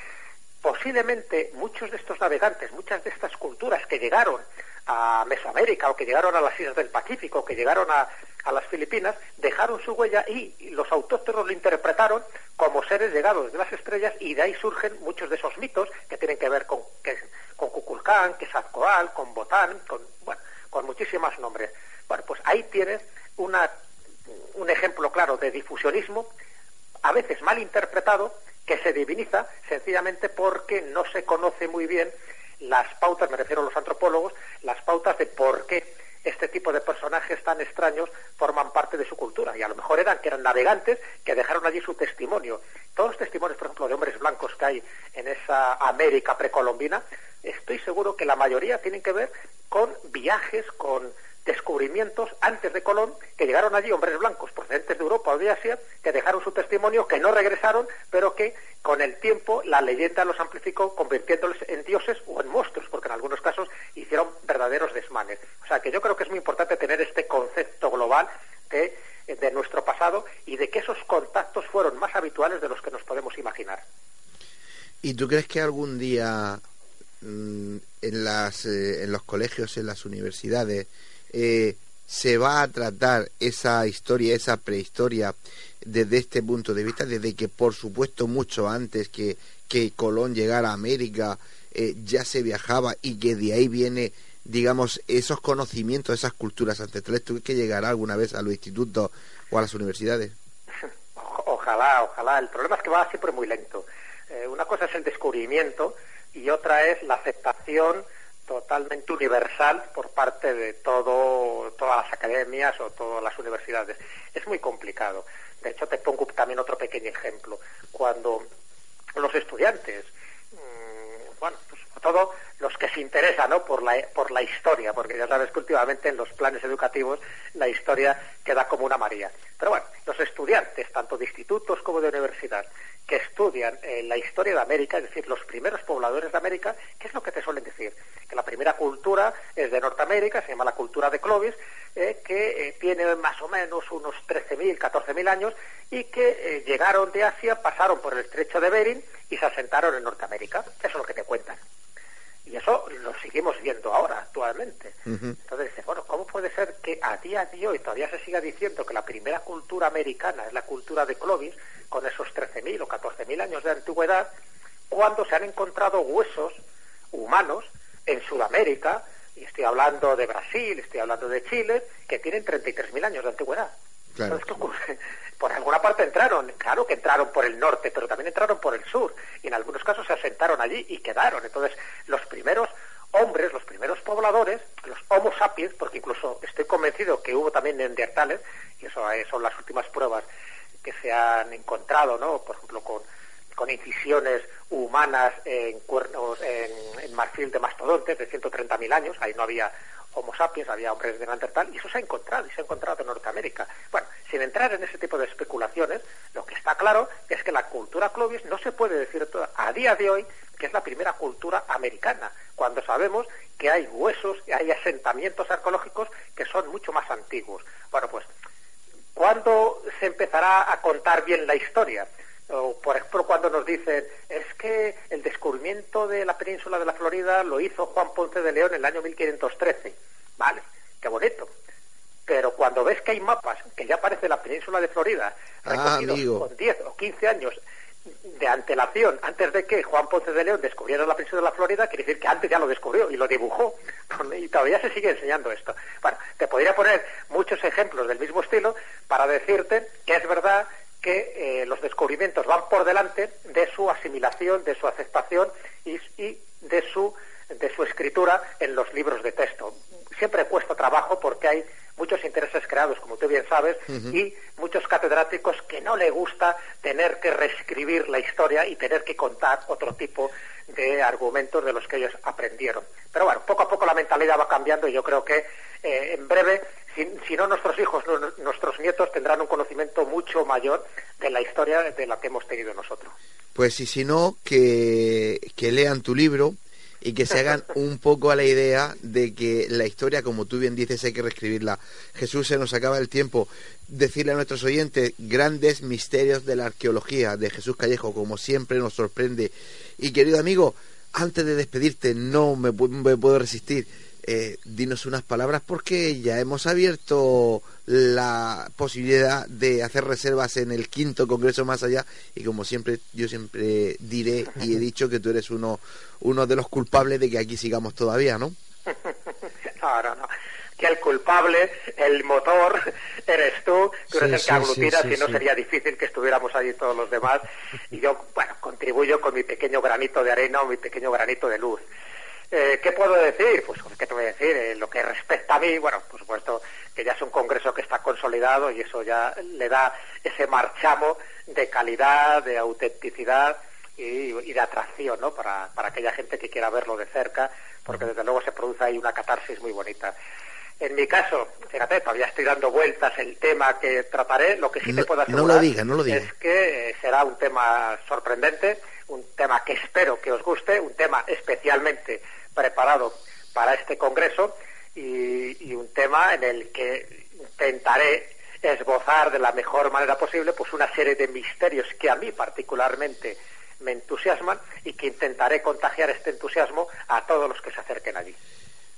posiblemente muchos de estos navegantes, muchas de estas culturas que llegaron a Mesoamérica o que llegaron a las islas del Pacífico, o que llegaron a, las Filipinas, dejaron su huella y los autóctonos lo interpretaron como seres llegados de las estrellas y de ahí surgen muchos de esos mitos que tienen que ver con, que, con Cuculcán, Quetzalcoatl, con Botán, con, con muchísimos nombres. Bueno, pues ahí tienes una, un ejemplo claro de difusionismo, a veces mal interpretado, que se diviniza sencillamente porque no se conoce muy bien las pautas, me refiero a los antropólogos, las pautas de por qué este tipo de personajes tan extraños forman parte de su cultura. Y a lo mejor eran que eran navegantes que dejaron allí su testimonio. Todos los testimonios, por ejemplo, de hombres blancos que hay en esa América precolombina, estoy seguro que la mayoría tienen que ver con viajes, con descubrimientos antes de Colón, que llegaron allí hombres blancos procedentes de Europa o de Asia, que dejaron su testimonio, que no regresaron, pero que con el tiempo la leyenda los amplificó, convirtiéndoles en dioses o en monstruos, porque en algunos casos hicieron verdaderos desmanes. O sea que yo creo que es muy importante tener este concepto global de, de nuestro pasado y de que esos contactos fueron más habituales de los que nos podemos imaginar. ¿Y tú crees que algún día mm, en, las, eh, en los colegios, en las universidades, eh, se va a tratar esa historia, esa prehistoria desde este punto de vista, desde que por supuesto mucho antes que, que Colón llegara a América eh, ya se viajaba y que de ahí viene, digamos, esos conocimientos, esas culturas ancestrales. ¿Tú que llegará alguna vez a los institutos o a las universidades? [laughs] Ojalá, ojalá. El problema es que va siempre muy lento. Eh, una cosa es el descubrimiento y otra es la aceptación totalmente universal por parte de todo, todas las academias o todas las universidades. Es muy complicado. De hecho, te pongo también otro pequeño ejemplo. Cuando los estudiantes, mmm, bueno, todo los que se interesan ¿no? por, la, por la historia, porque ya sabes que últimamente en los planes educativos la historia queda como una María. Pero bueno, los estudiantes, tanto de institutos como de universidad, que estudian eh, la historia de América, es decir, los primeros pobladores de América, ¿qué es lo que te suelen decir? Que la primera cultura es de Norteamérica, se llama la cultura de Clovis, eh, que eh, tiene más o menos unos 13.000, 14.000 años y que eh, llegaron de Asia, pasaron por el estrecho de Bering y se asentaron en Norteamérica. Eso es lo que te cuentan. Y eso lo seguimos viendo ahora, actualmente. Uh -huh. Entonces dices, bueno, ¿cómo puede ser que a día de hoy todavía se siga diciendo que la primera cultura americana es la cultura de Clovis, con esos 13.000 o 14.000 años de antigüedad, cuando se han encontrado huesos humanos en Sudamérica, y estoy hablando de Brasil, estoy hablando de Chile, que tienen 33.000 años de antigüedad. Claro. Entonces, ¿qué ocurre? Por alguna parte entraron, claro que entraron por el norte, pero también entraron por el sur, y en algunos casos se asentaron allí y quedaron. Entonces, los primeros hombres, los primeros pobladores, los Homo sapiens, porque incluso estoy convencido que hubo también neandertales, y eso son las últimas pruebas que se han encontrado, ¿no? Por ejemplo, con, con incisiones humanas en cuernos, en, en marfil de mastodontes de 130.000 años, ahí no había Homo sapiens, había hombres de Neandertal, y eso se ha encontrado, y se ha encontrado en Norteamérica. Bueno, sin entrar en ese tipo de especulaciones, lo que está claro es que la cultura Clovis no se puede decir toda, a día de hoy que es la primera cultura americana, cuando sabemos que hay huesos, y hay asentamientos arqueológicos que son mucho más antiguos. Bueno, pues, ¿cuándo se empezará a contar bien la historia? O, por ejemplo, cuando nos dicen, es que el descubrimiento de la península de la Florida lo hizo Juan Ponce de León en el año 1513. Vale, qué bonito. Pero cuando ves que hay mapas que ya aparece la península de Florida, ah, recogidos con 10 o 15 años de antelación, antes de que Juan Ponce de León descubriera la península de la Florida, quiere decir que antes ya lo descubrió y lo dibujó. [laughs] Y todavía se sigue enseñando esto. Bueno, te podría poner muchos ejemplos del mismo estilo para decirte que es verdad que eh, los descubrimientos van por delante de su asimilación, de su aceptación y, y de su de su escritura en los libros de texto. Siempre cuesta trabajo porque hay muchos intereses creados, como tú bien sabes, uh -huh. y muchos catedráticos que no le gusta tener que reescribir la historia y tener que contar otro tipo de argumentos de los que ellos aprendieron. Pero bueno, poco a poco la mentalidad va cambiando y yo creo que eh, en breve, si, si, no nuestros hijos, no, nuestros nietos tendrán un conocimiento mucho mayor de la historia de la que hemos tenido nosotros. Pues y si no, que, que lean tu libro, y que se hagan [laughs] un poco a la idea de que la historia, como tú bien dices, hay que reescribirla. Jesús, se nos acaba el tiempo. Decirle a nuestros oyentes grandes misterios de la arqueología de Jesús Callejo, como siempre nos sorprende. Y querido amigo, antes de despedirte, no me, me puedo resistir. Eh, dinos unas palabras porque ya hemos abierto la posibilidad de hacer reservas en el quinto congreso más allá y como siempre yo siempre diré y he dicho que tú eres uno uno de los culpables de que aquí sigamos todavía, ¿no? [laughs] No, no, no. Que el culpable, el motor, eres tú, tú eres sí, el que sí, aglutinas sí, y no sería difícil que estuviéramos allí todos los demás. Y yo, bueno, contribuyo con mi pequeño granito de arena o mi pequeño granito de luz. Eh, ¿Qué puedo decir? Pues, ¿qué te voy a decir? En lo que respecta a mí, bueno, por supuesto que ya es un congreso que está consolidado y eso ya le da ese marchamo de calidad, de autenticidad y, de atracción, ¿no? Para, para aquella gente que quiera verlo de cerca, porque desde luego se produce ahí una catarsis muy bonita. En mi caso, fíjate, todavía estoy dando vueltas el tema que trataré. Lo que sí te puedo asegurar es que eh, será un tema sorprendente, un tema que espero que os guste, un tema especialmente preparado para este congreso y, un tema en el que intentaré esbozar de la mejor manera posible pues una serie de misterios que a mí particularmente me entusiasman y que intentaré contagiar este entusiasmo a todos los que se acerquen allí.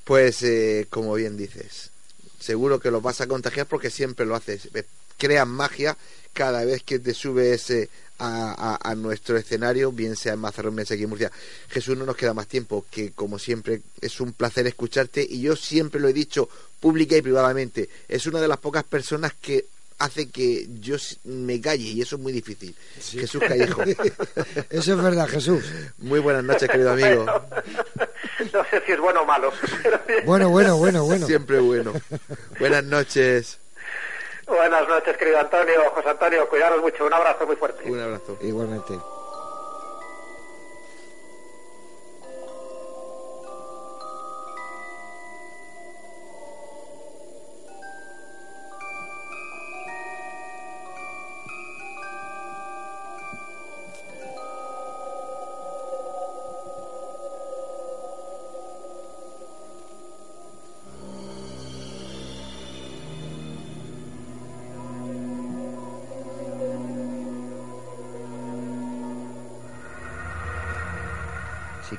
Pues, eh, como bien dices, seguro que lo vas a contagiar porque siempre lo haces. Creas magia cada vez que te subes eh, a, nuestro escenario, bien sea en Mazarrón, bien sea aquí en Murcia. Jesús, no nos queda más tiempo, que como siempre es un placer escucharte y yo siempre lo he dicho pública y privadamente, es una de las pocas personas que hace que yo me calle y eso es muy difícil. Jesús Callejo. [laughs] eso es verdad, Jesús. Muy buenas noches, querido amigo. no sé si es bueno o malo. bueno, bueno, bueno, bueno. Siempre bueno. Buenas noches. Buenas noches, querido Antonio. José Antonio, cuidaros mucho. Un abrazo muy fuerte. Un abrazo. Igualmente.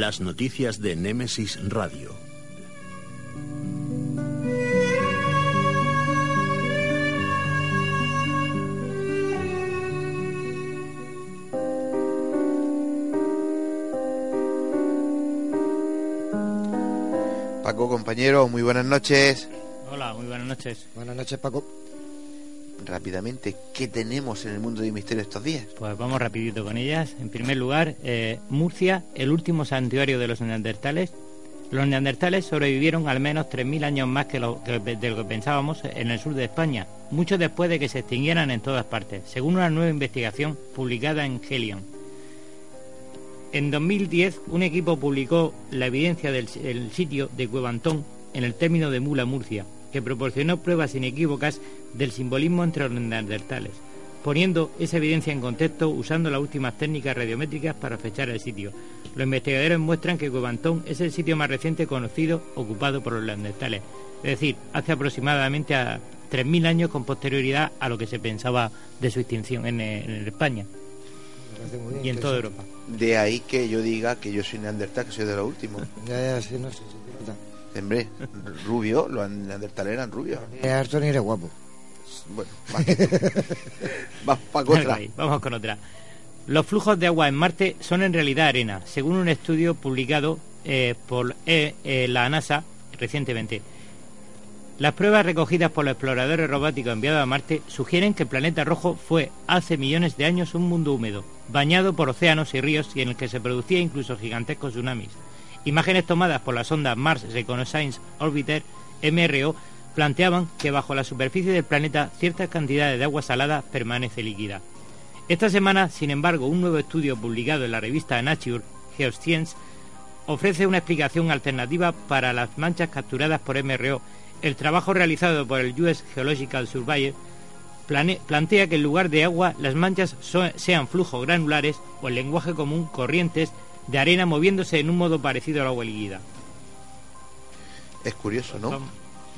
Las noticias de Némesis Radio. Paco, compañero, muy buenas noches. Hola, muy buenas noches. Buenas noches, Paco rápidamente qué tenemos en el mundo de misterio estos días. Pues vamos rapidito con ellas. En primer lugar, eh, Murcia, el último santuario de los neandertales. Los neandertales sobrevivieron al menos 3.000 años más que, lo, que de lo que pensábamos en el sur de España, mucho después de que se extinguieran en todas partes, según una nueva investigación publicada en Helion. En 2010, un equipo publicó la evidencia del sitio de Cuevantón en el término de Mula, Murcia, que proporcionó pruebas inequívocas del simbolismo entre los neandertales, poniendo esa evidencia en contexto usando las últimas técnicas radiométricas para fechar el sitio. Los investigadores muestran que Covantón es el sitio más reciente conocido ocupado por los neandertales, es decir, hace aproximadamente a 3.000 años con posterioridad a lo que se pensaba de su extinción en, España y en toda Europa. De ahí que yo diga que yo soy neandertal, que soy de los últimos. Ya, ya, sí, no sé. Hombre, rubio, los neandertales eran rubios. Ni eres guapo. Bueno, con [laughs] otra. Vamos con otra. Los flujos de agua en Marte son en realidad arena, según un estudio publicado eh, por eh, eh, la NASA recientemente. Las pruebas recogidas por los exploradores robóticos enviados a Marte sugieren que el planeta rojo fue hace millones de años un mundo húmedo, bañado por océanos y ríos y en el que se producía incluso gigantescos tsunamis. Imágenes tomadas por la sonda Mars Reconnaissance Orbiter, MRO, planteaban que bajo la superficie del planeta ciertas cantidades de agua salada permanece líquida. Esta semana, sin embargo, un nuevo estudio publicado en la revista Nature Geoscience ofrece una explicación alternativa para las manchas capturadas por MRO. El trabajo realizado por el US Geological Surveyor plantea que en lugar de agua las manchas sean flujos granulares o en lenguaje común corrientes de arena moviéndose en un modo parecido al agua líquida. Es curioso, ¿no?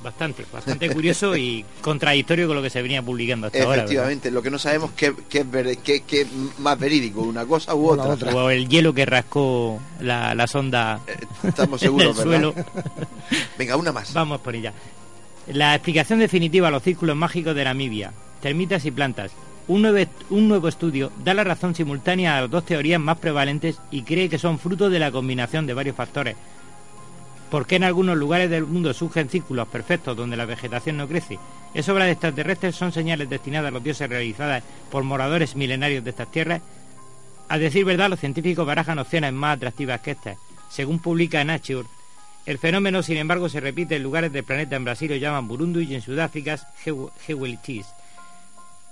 bastante, bastante curioso y [laughs] contradictorio con lo que se venía publicando hasta ahora. Efectivamente, lo que no sabemos qué qué qué- más verídico, una cosa u la otra. otra. O el hielo que rascó la, la sonda Eh, Estamos [laughs] en el seguros, ¿verdad? suelo. Venga, una más. Vamos por ella. La explicación definitiva a los círculos mágicos de Namibia, termitas y plantas. Un nuevo, estudio da la razón simultánea a las dos teorías más prevalentes y cree que son fruto de la combinación de varios factores. ¿Por qué en algunos lugares del mundo surgen círculos perfectos donde la vegetación no crece? ¿Es obra de extraterrestres? ¿Son señales destinadas a los dioses realizadas por moradores milenarios de estas tierras? A decir verdad, los científicos barajan opciones más atractivas que estas. Según publica Nature, el fenómeno, sin embargo, se repite en lugares del planeta. En Brasil lo llaman Burundi y en Sudáfrica Hewelitis.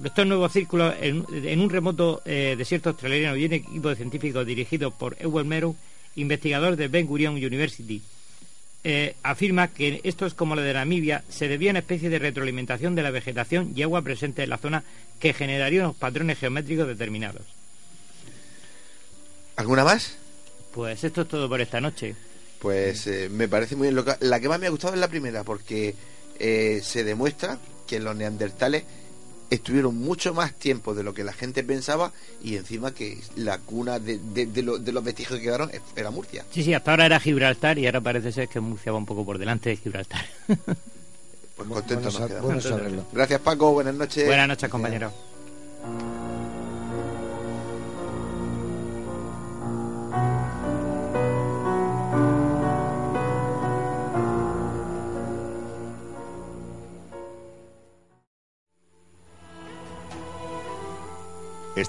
Estos nuevos círculos en, en un remoto eh, desierto australiano y un equipo de científicos dirigido por Ewen Merow, investigador de Ben Gurion University, eh, afirma que estos, como lo de Namibia, se debía a una especie de retroalimentación de la vegetación y agua presente en la zona que generaría unos patrones geométricos determinados. ¿Alguna más? Pues esto es todo por esta noche. Pues eh, me parece muy bien. Lo que- la que más me ha gustado es la primera, porque eh, se demuestra que los neandertales estuvieron mucho más tiempo de lo que la gente pensaba y encima que la cuna de, de- de lo- de los vestigios que quedaron era Murcia. Sí, sí, hasta ahora era Gibraltar y ahora parece ser que Murcia va un poco por delante de Gibraltar. [laughs] Pues contentos Bueno, nos bueno. Gracias Paco, buenas noches. Buenas noches, compañeros.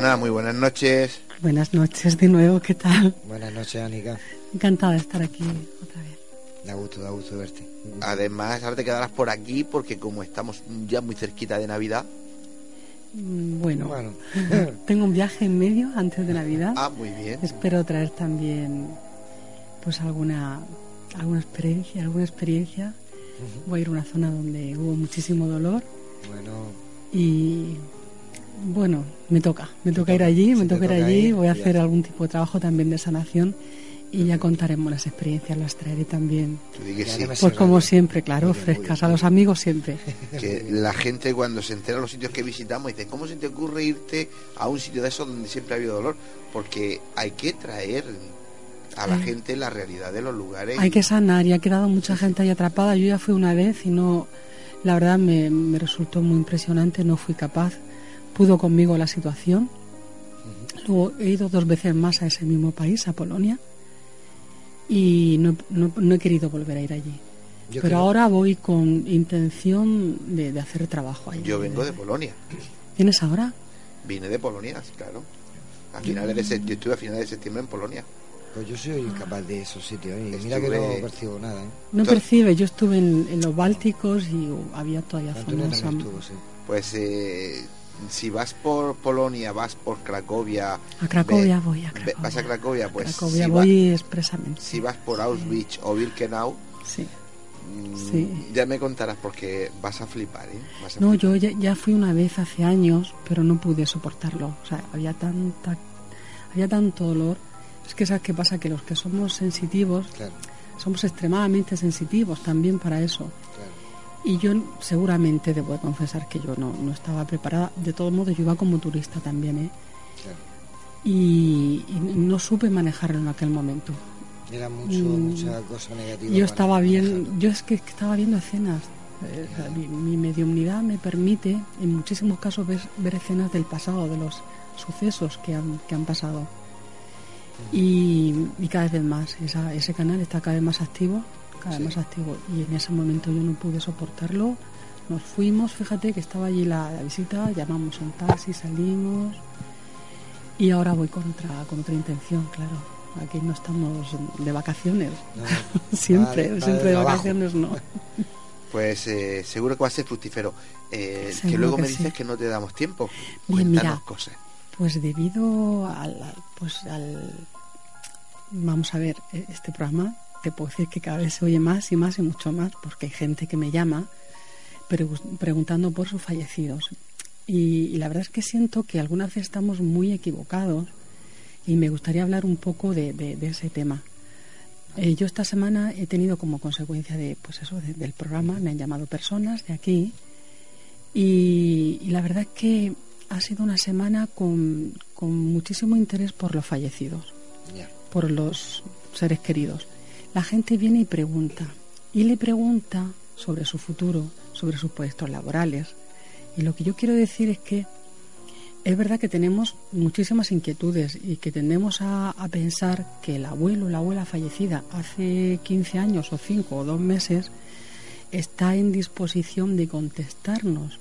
Ana, muy buenas noches. Buenas noches de nuevo, ¿qué tal? Buenas noches, Anika. Encantada de estar aquí otra vez. Da gusto, da gusto verte. Además, ahora te quedarás por aquí porque como estamos ya muy cerquita de Navidad. Mm, Bueno, Bueno, [laughs] tengo un viaje en medio antes de Navidad. Ah, muy bien. Espero traer también pues alguna alguna experiencia, alguna experiencia. Voy a ir a una zona donde hubo muchísimo dolor bueno, y bueno, me toca, me toca ir allí, me toca ir toca allí, ir, voy a hacer algún tipo de trabajo también de sanación y ya contaremos las experiencias, las traeré también. Sí. Pues como siempre, claro, frescas bien, a los amigos siempre. [laughs] Que la gente cuando se entera de los sitios que visitamos dice, ¿cómo se te ocurre irte a un sitio de esos donde siempre ha habido dolor? Porque hay que traer a la Sí. gente la realidad de los lugares. Hay que sanar y ha quedado mucha gente ahí atrapada. Yo ya fui una vez y no, la verdad me, me resultó muy impresionante, no fui capaz. Pudo conmigo la situación. Luego he ido dos veces más a ese mismo país, a Polonia, y no, no- no he querido volver a ir allí. yo Pero creo- ahora voy con intención de, de hacer trabajo allí. Yo vengo de Polonia. ¿Vienes ahora? Vine de Polonia, claro. A finales de se- yo estuve a finales de septiembre en Polonia. Pues yo soy incapaz de esos sitios. ¿eh? Mira que no percibo nada. ¿eh? No Entonces- percibe, yo estuve en, en los Bálticos y había todavía zonas... estuvo, sí. Pues eh, si vas por Polonia, vas por Cracovia. A Cracovia ve- voy, a ve- Cracovia. vas a Cracovia, pues Cracovia si, voy va- expresamente. si vas por Auschwitz o Birkenau, Sí. mm, Sí. ya me contarás porque vas a flipar, ¿eh? Vas a No, flipar. yo ya, ya fui una vez hace años, pero no pude soportarlo. O sea, había tanta, había tanto dolor. Es que sabes qué pasa que los que somos sensitivos Claro, somos extremadamente sensitivos también para eso. Y yo seguramente debo de confesar que yo no, no estaba preparada. De todos modos, yo iba como turista también, ¿eh? claro. Y, y no supe manejarlo en aquel momento. Era mucho, Mm. mucha cosa negativa. Yo estaba bien, yo es que estaba viendo escenas Eh, o sea, mi, mi mediumnidad me permite en muchísimos casos ver, ver escenas del pasado, de los sucesos que han, que han pasado. Y, y cada vez más, esa- ese canal está cada vez más activo, cada vez más activo. Y en ese momento yo no pude soportarlo. Nos fuimos, fíjate que estaba allí la, la visita, llamamos un taxi, salimos. Y ahora voy con otra, con otra intención, claro. Aquí no estamos de vacaciones. [laughs] siempre, siempre de vacaciones no. [laughs] Pues eh, seguro que va a ser fructífero. Eh, que luego que me sí. dices que no te damos tiempo. Bien, mira. cosas. Pues debido al, al- pues al vamos a ver eh, este programa te puedo decir que cada vez se oye más y más y mucho más porque hay gente que me llama pregu- preguntando por sus fallecidos y, y la verdad es que siento que algunas veces estamos muy equivocados y me gustaría hablar un poco de, de- de ese tema. Eh, yo esta semana he tenido como consecuencia de pues eso de- del programa me han llamado personas de aquí y, y la verdad es que ha sido una semana con, con muchísimo interés por los fallecidos, por los seres queridos. La gente viene y pregunta, y le pregunta sobre su futuro, sobre sus puestos laborales. Y lo que yo quiero decir es que es verdad que tenemos muchísimas inquietudes y que tendemos a, a pensar que el abuelo o la abuela fallecida hace 15 años o 5 o 2 meses está en disposición de contestarnos.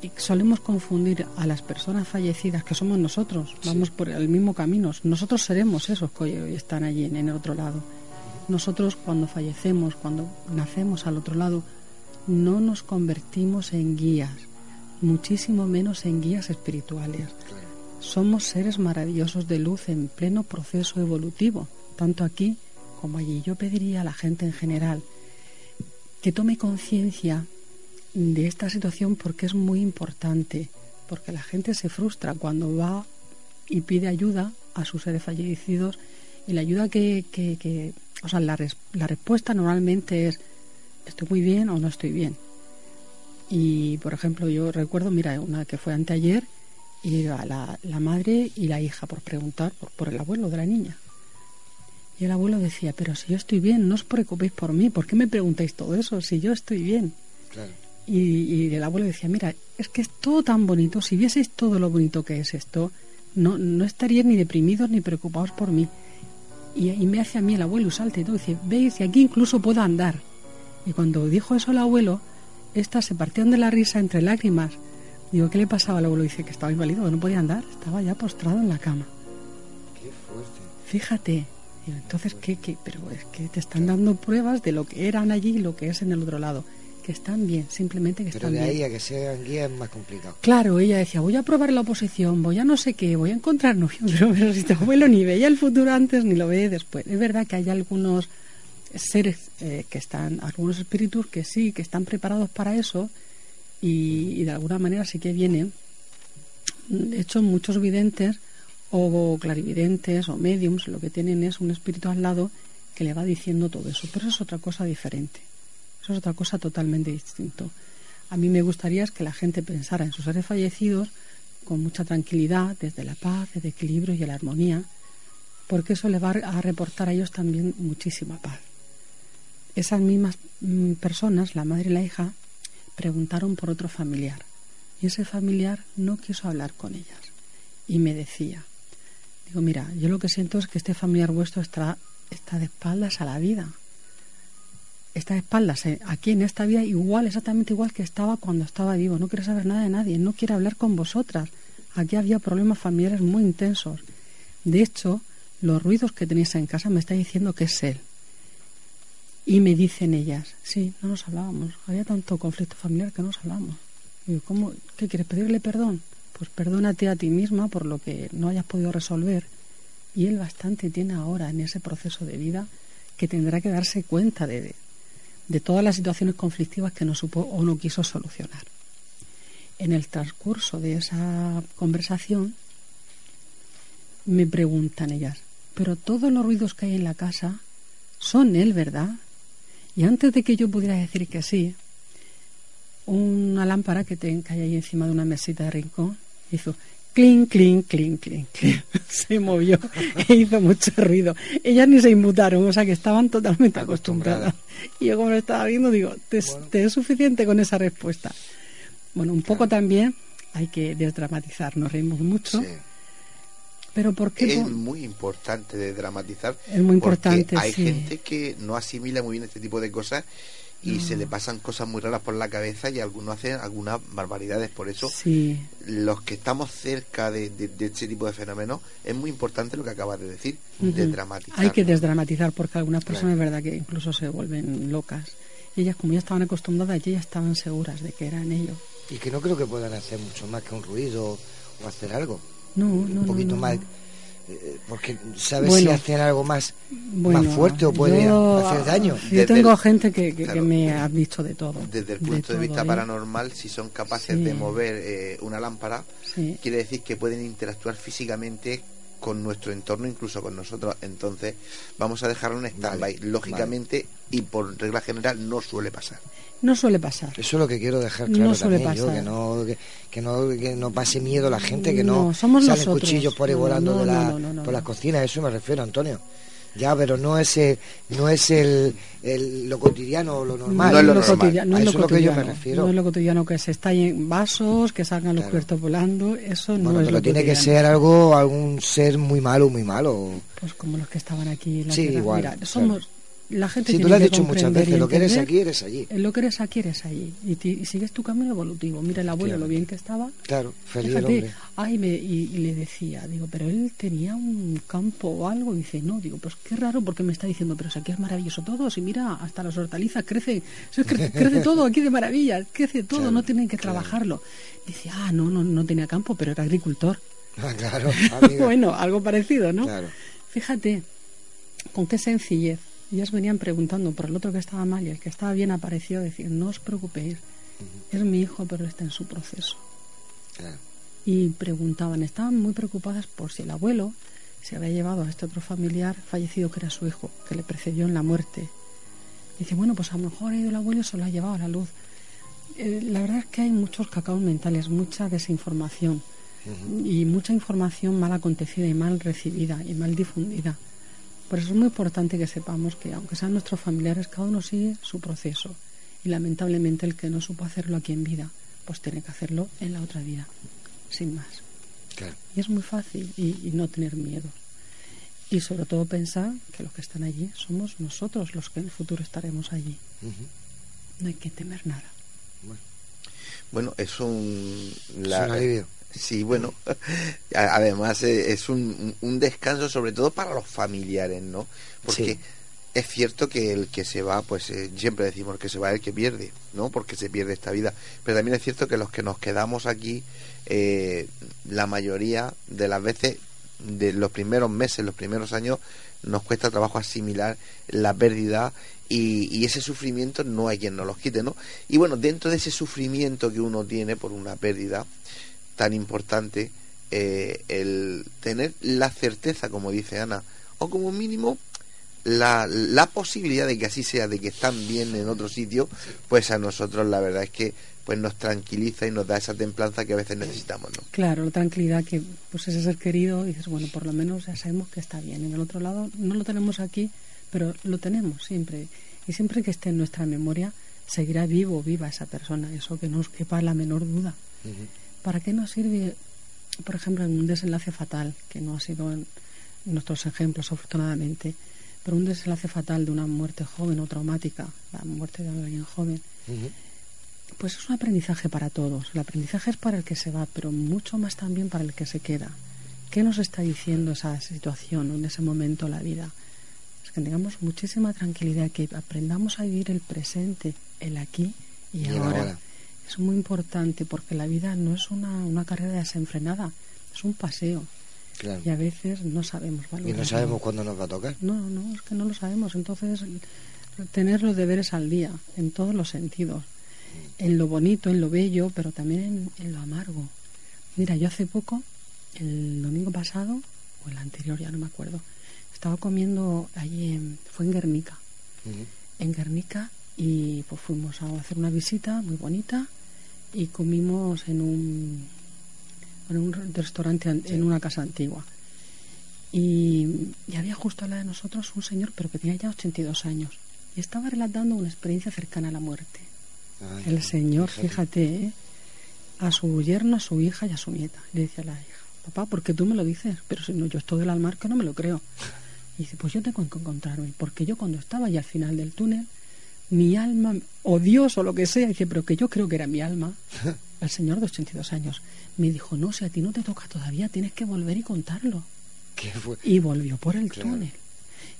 Y solemos confundir a las personas fallecidas, que somos nosotros, vamos por el mismo camino. Nosotros seremos esos que hoy están allí en el otro lado. Nosotros cuando fallecemos, cuando nacemos al otro lado, no nos convertimos en guías, muchísimo menos en guías espirituales. Somos seres maravillosos de luz en pleno proceso evolutivo, tanto aquí como allí. Yo pediría a la gente en general que tome conciencia de esta situación porque es muy importante, porque la gente se frustra cuando va y pide ayuda a sus seres fallecidos y la ayuda que, que- que- o sea, la, res- la respuesta normalmente es estoy muy bien o no estoy bien. Y, por ejemplo, yo recuerdo, mira, una que fue anteayer, y iba la, la madre y la hija por preguntar por, por el abuelo de la niña. Y el abuelo decía, pero si yo estoy bien, no os preocupéis por mí, ¿por qué me preguntáis todo eso si yo estoy bien? Claro. Y, y el abuelo decía, mira, es que es todo tan bonito, si vieseis todo lo bonito que es esto, no, no estaríais ni deprimidos ni preocupados por mí. Y, y me hace a mí el abuelo, salta y todo, dice, veis, y aquí incluso puedo andar. Y cuando dijo eso el abuelo, estas se partieron de la risa entre lágrimas. Digo, ¿qué le pasaba al abuelo? Dice que estaba inválido, que no podía andar, estaba ya postrado en la cama. Qué fuerte. Fíjate. Digo, entonces, ¿qué, qué? Pero es que te están dando pruebas de lo que eran allí y lo que es en el otro lado. Que están bien, simplemente que Pero están de bien. ahí a que sean guías es más complicado. Claro, ella decía, voy a probar la oposición, voy a no sé qué, voy a encontrar novio, [laughs] pero, pero si tu abuelo ni veía el futuro antes ni lo ve después. Es verdad que hay algunos seres eh, que están, algunos espíritus que sí, que están preparados para eso y, y de alguna manera sí que vienen. De hecho, muchos videntes o clarividentes o mediums lo que tienen es un espíritu al lado que le va diciendo todo eso, pero eso es otra cosa diferente. Eso es otra cosa totalmente distinto. A mí me gustaría que la gente pensara en sus seres fallecidos con mucha tranquilidad, desde la paz, el equilibrio y la armonía, porque eso le va a reportar a ellos también muchísima paz. Esas mismas mm, personas, la madre y la hija, preguntaron por otro familiar y ese familiar no quiso hablar con ellas y me decía, digo, mira, yo lo que siento es que este familiar vuestro está, está de espaldas a la vida, está de espaldas aquí en esta vida igual, exactamente igual que estaba cuando estaba vivo, no quiere saber nada de nadie, no quiere hablar con vosotras, aquí había problemas familiares muy intensos, de hecho, los ruidos que tenéis en casa me está diciendo que es él. Y me dicen ellas, sí, no nos hablábamos, había tanto conflicto familiar que no nos hablábamos. Digo, ¿cómo? ¿Qué quieres pedirle perdón? Pues perdónate a ti misma por lo que no hayas podido resolver. Y él bastante tiene ahora en ese proceso de vida que tendrá que darse cuenta de, de, todas las situaciones conflictivas que no supo o no quiso solucionar. En el transcurso de esa conversación me preguntan ellas, pero todos los ruidos que hay en la casa son él, ¿verdad? Y antes de que yo pudiera decir que sí, una lámpara que, te, que hay ahí encima de una mesita de rincón hizo clink, clink, clink, clink. [laughs] Se movió e hizo mucho ruido. Ellas ni se inmutaron, o sea que estaban totalmente acostumbradas. Y yo como lo estaba viendo, digo, ¿te, te es suficiente con esa respuesta? Bueno, un poco también hay que desdramatizar, nos reímos mucho. Sí. Pero ¿por qué? Es muy importante de dramatizar. Es muy porque importante, Hay sí. gente que no asimila muy bien este tipo de cosas y No. se le pasan cosas muy raras por la cabeza y algunos hacen algunas barbaridades. Por eso, Sí, los que estamos cerca de, de, de este tipo de fenómenos, es muy importante lo que acabas de decir, Ujú. de dramatizar. hay que desdramatizar porque algunas personas es verdad que incluso se vuelven locas. Y ellas como ya estaban acostumbradas, ya estaban seguras de que eran ellos. Y que no creo que puedan hacer mucho más que un ruido o hacer algo. No, no, un no, poquito no. más. Eh, porque sabes Bueno. si hacen algo más, Bueno, más fuerte o puede yo- hacer daño. Yo Desde tengo el- gente que, que- que claro. me ha dicho de todo. Desde el punto de, todo, vista ¿eh? paranormal, si son capaces Sí. de mover eh, una lámpara, Sí. quiere decir que pueden interactuar físicamente con nuestro entorno, incluso con nosotros. Entonces, vamos a dejarlo en stand-by. Lógicamente, y por regla general, no suele pasar. No suele pasar. Eso es lo que quiero dejar No claro suele también yo, que no, que, que no, que no pase miedo la gente, que no, No, somos salen nosotros. cuchillos por ahí No, volando no, de la, no, no, no, por no. las cocinas, a eso me refiero, Antonio. Ya, pero no es el, no es el, el- lo cotidiano o lo normal. No es lo lo normal. no A es lo eso es lo que yo me cotidiano, refiero. No es lo cotidiano que se estallen vasos, que salgan los Claro. cubiertos volando, eso no Bueno, es pero lo tiene que ser algo, algún ser muy malo, muy malo. Pues como los que estaban aquí en la Sí, tierra. igual, Mira, claro. La gente tú tiene lo has que dicho muchas veces, lo que eres aquí, eres allí. Lo que eres aquí, eres allí. Y, sigues tu camino evolutivo. Mira el abuelo, lo bien que estaba. Claro, feliz el Fíjate, hombre. ay, me, y, y le decía, digo, pero él tenía un campo o algo. Y dice, no, digo, pues qué raro porque me está diciendo, pero si aquí es maravilloso todo. Si mira, hasta las hortalizas crece, se crece, [laughs] crece todo aquí de maravilla, crece todo, Claro, no tienen que claro. trabajarlo. Dice, ah, no, no, no tenía campo, pero era agricultor. Ah, claro, [laughs] amiga. bueno, algo parecido, ¿no? Claro. Fíjate, con qué sencillez. Ellas venían preguntando por el otro que estaba mal y el que estaba bien apareció decir, no os preocupéis, es mi hijo, pero está en su proceso. Claro. Y preguntaban, estaban muy preocupadas por si el abuelo se había llevado a este otro familiar fallecido que era su hijo, que le precedió en la muerte. Dice, bueno, pues a lo mejor ha ido el abuelo y se lo ha llevado a la luz. Eh, la verdad es que hay muchos cacaos mentales, mucha desinformación y mucha información mal acontecida y mal recibida y mal difundida. Por eso es muy importante que sepamos que, aunque sean nuestros familiares, cada uno sigue su proceso. Y lamentablemente el que no supo hacerlo aquí en vida, pues tiene que hacerlo en la otra vida, sin más. Claro. Y es muy fácil y, y no tener miedo. Y sobre todo pensar que los que están allí somos nosotros los que en el futuro estaremos allí. No hay que temer nada. Bueno, es un... Es un alivio. Sí, bueno, [laughs] además eh, es un, un descanso sobre todo para los familiares, ¿no? Porque Sí. es cierto que el que se va, pues eh, siempre decimos que se va el que pierde, ¿no? Porque se pierde esta vida. Pero también es cierto que los que nos quedamos aquí, eh, la mayoría de las veces, de los primeros meses, los primeros años, nos cuesta trabajo asimilar la pérdida y, y ese sufrimiento no hay quien nos los quite, ¿no? Y bueno, dentro de ese sufrimiento que uno tiene por una pérdida tan importante, eh, el tener la certeza, como dice Ana, o como mínimo la, la posibilidad de que así sea, de que están bien en otro sitio, pues a nosotros la verdad es que pues nos tranquiliza y nos da esa templanza que a veces necesitamos, ¿no? Claro, la tranquilidad que pues ese ser querido, dices, bueno, por lo menos ya sabemos que está bien. En el otro lado no lo tenemos aquí, pero lo tenemos siempre. Y siempre que esté en nuestra memoria, seguirá vivo viva esa persona, eso que no os quepa la menor duda. ¿Para qué nos sirve, por ejemplo, en un desenlace fatal, que no ha sido en nuestros ejemplos, afortunadamente, pero un desenlace fatal de una muerte joven o traumática, la muerte de alguien joven? Pues es un aprendizaje para todos. El aprendizaje es para el que se va, pero mucho más también para el que se queda. ¿Qué nos está diciendo esa situación o en ese momento la vida? Es que tengamos muchísima tranquilidad, que aprendamos a vivir el presente, el aquí y, Y el ahora. ahora. Es muy importante porque la vida no es una, una carrera desenfrenada, es un paseo. Claro. Y a veces no sabemos Y valorarlo. no sabemos cuándo nos va a tocar. No, no, es que no lo sabemos. Entonces, tener los deberes al día, en todos los sentidos. En lo bonito, en lo bello, pero también en, en lo amargo. Mira, yo hace poco, el domingo pasado, o el anterior, ya no me acuerdo, estaba comiendo allí, en, fue en Guernica. En Guernica, y pues fuimos a hacer una visita muy bonita y comimos en un en un restaurante en una casa antigua. Y, había justo al lado de nosotros un señor, pero que tenía ya 82 años, y estaba relatando una experiencia cercana a la muerte. el señor, fíjate, ¿eh? a su yerno, a su hija y a su nieta. Le decía a la hija, papá, ¿por qué tú me lo dices? Pero si no, yo estoy del almar que no me lo creo. Y dice, pues yo tengo que encontrarme, porque yo cuando estaba ya al final del túnel, mi alma, o Dios o lo que sea, dice, pero que yo creo que era mi alma, [laughs] el señor de 82 años, me dijo, no, si a ti no te toca todavía, tienes que volver y contarlo. Y volvió por el túnel.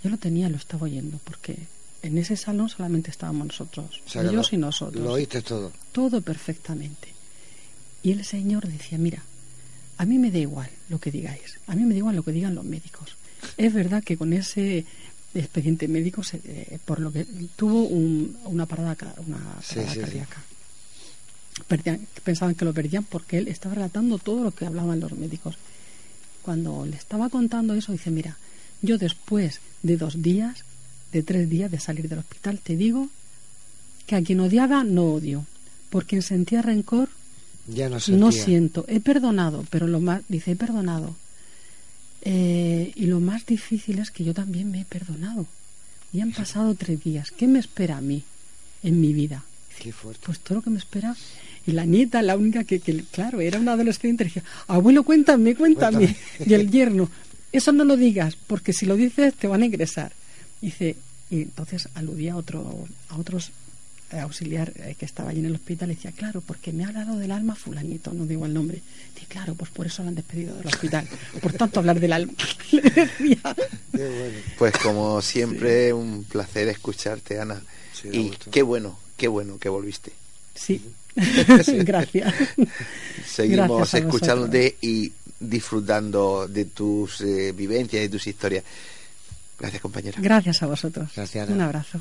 Yo lo tenía, lo estaba oyendo, porque en ese salón solamente estábamos nosotros, ellos y nosotros. Lo oíste todo. Todo perfectamente. Y el Señor decía, mira, a mí me da igual lo que digáis, a mí me da igual lo que digan los médicos. Es verdad que con ese expediente médico, eh, por lo que tuvo una parada, una cardíaca. pensaban que lo perdían porque él estaba relatando todo lo que hablaban los médicos cuando le estaba contando eso, dice, mira, yo después de dos días, de tres días de salir del hospital, te digo que a quien odiaba no odio, por quien sentía rencor ya no, no siento. He perdonado, pero lo más, dice, he perdonado. Eh, y lo más difícil es que yo también me he perdonado. Y han pasado tres días. ¿Qué me espera a mí en mi vida? Pues todo lo que me espera y la nieta, la única que, claro, era una adolescente, decía, abuelo, cuéntame, cuéntame. [laughs] Y el yerno, eso no lo digas, porque si lo dices te van a ingresar. Dice, y entonces aludía a, otro, a otros auxiliar eh, que estaba allí en el hospital y decía, claro, porque me ha hablado del alma fulanito, no digo el nombre. Dice, claro, pues por eso lo han despedido del hospital. Por tanto, hablar del alma. [laughs] Pues como siempre, un placer escucharte, Ana. y qué bueno, qué bueno que volviste. Sí, [laughs] Gracias. Seguimos escuchándote y disfrutando de tus eh, vivencias y de tus historias. Gracias, compañera. Gracias a vosotros. Gracias. Un abrazo.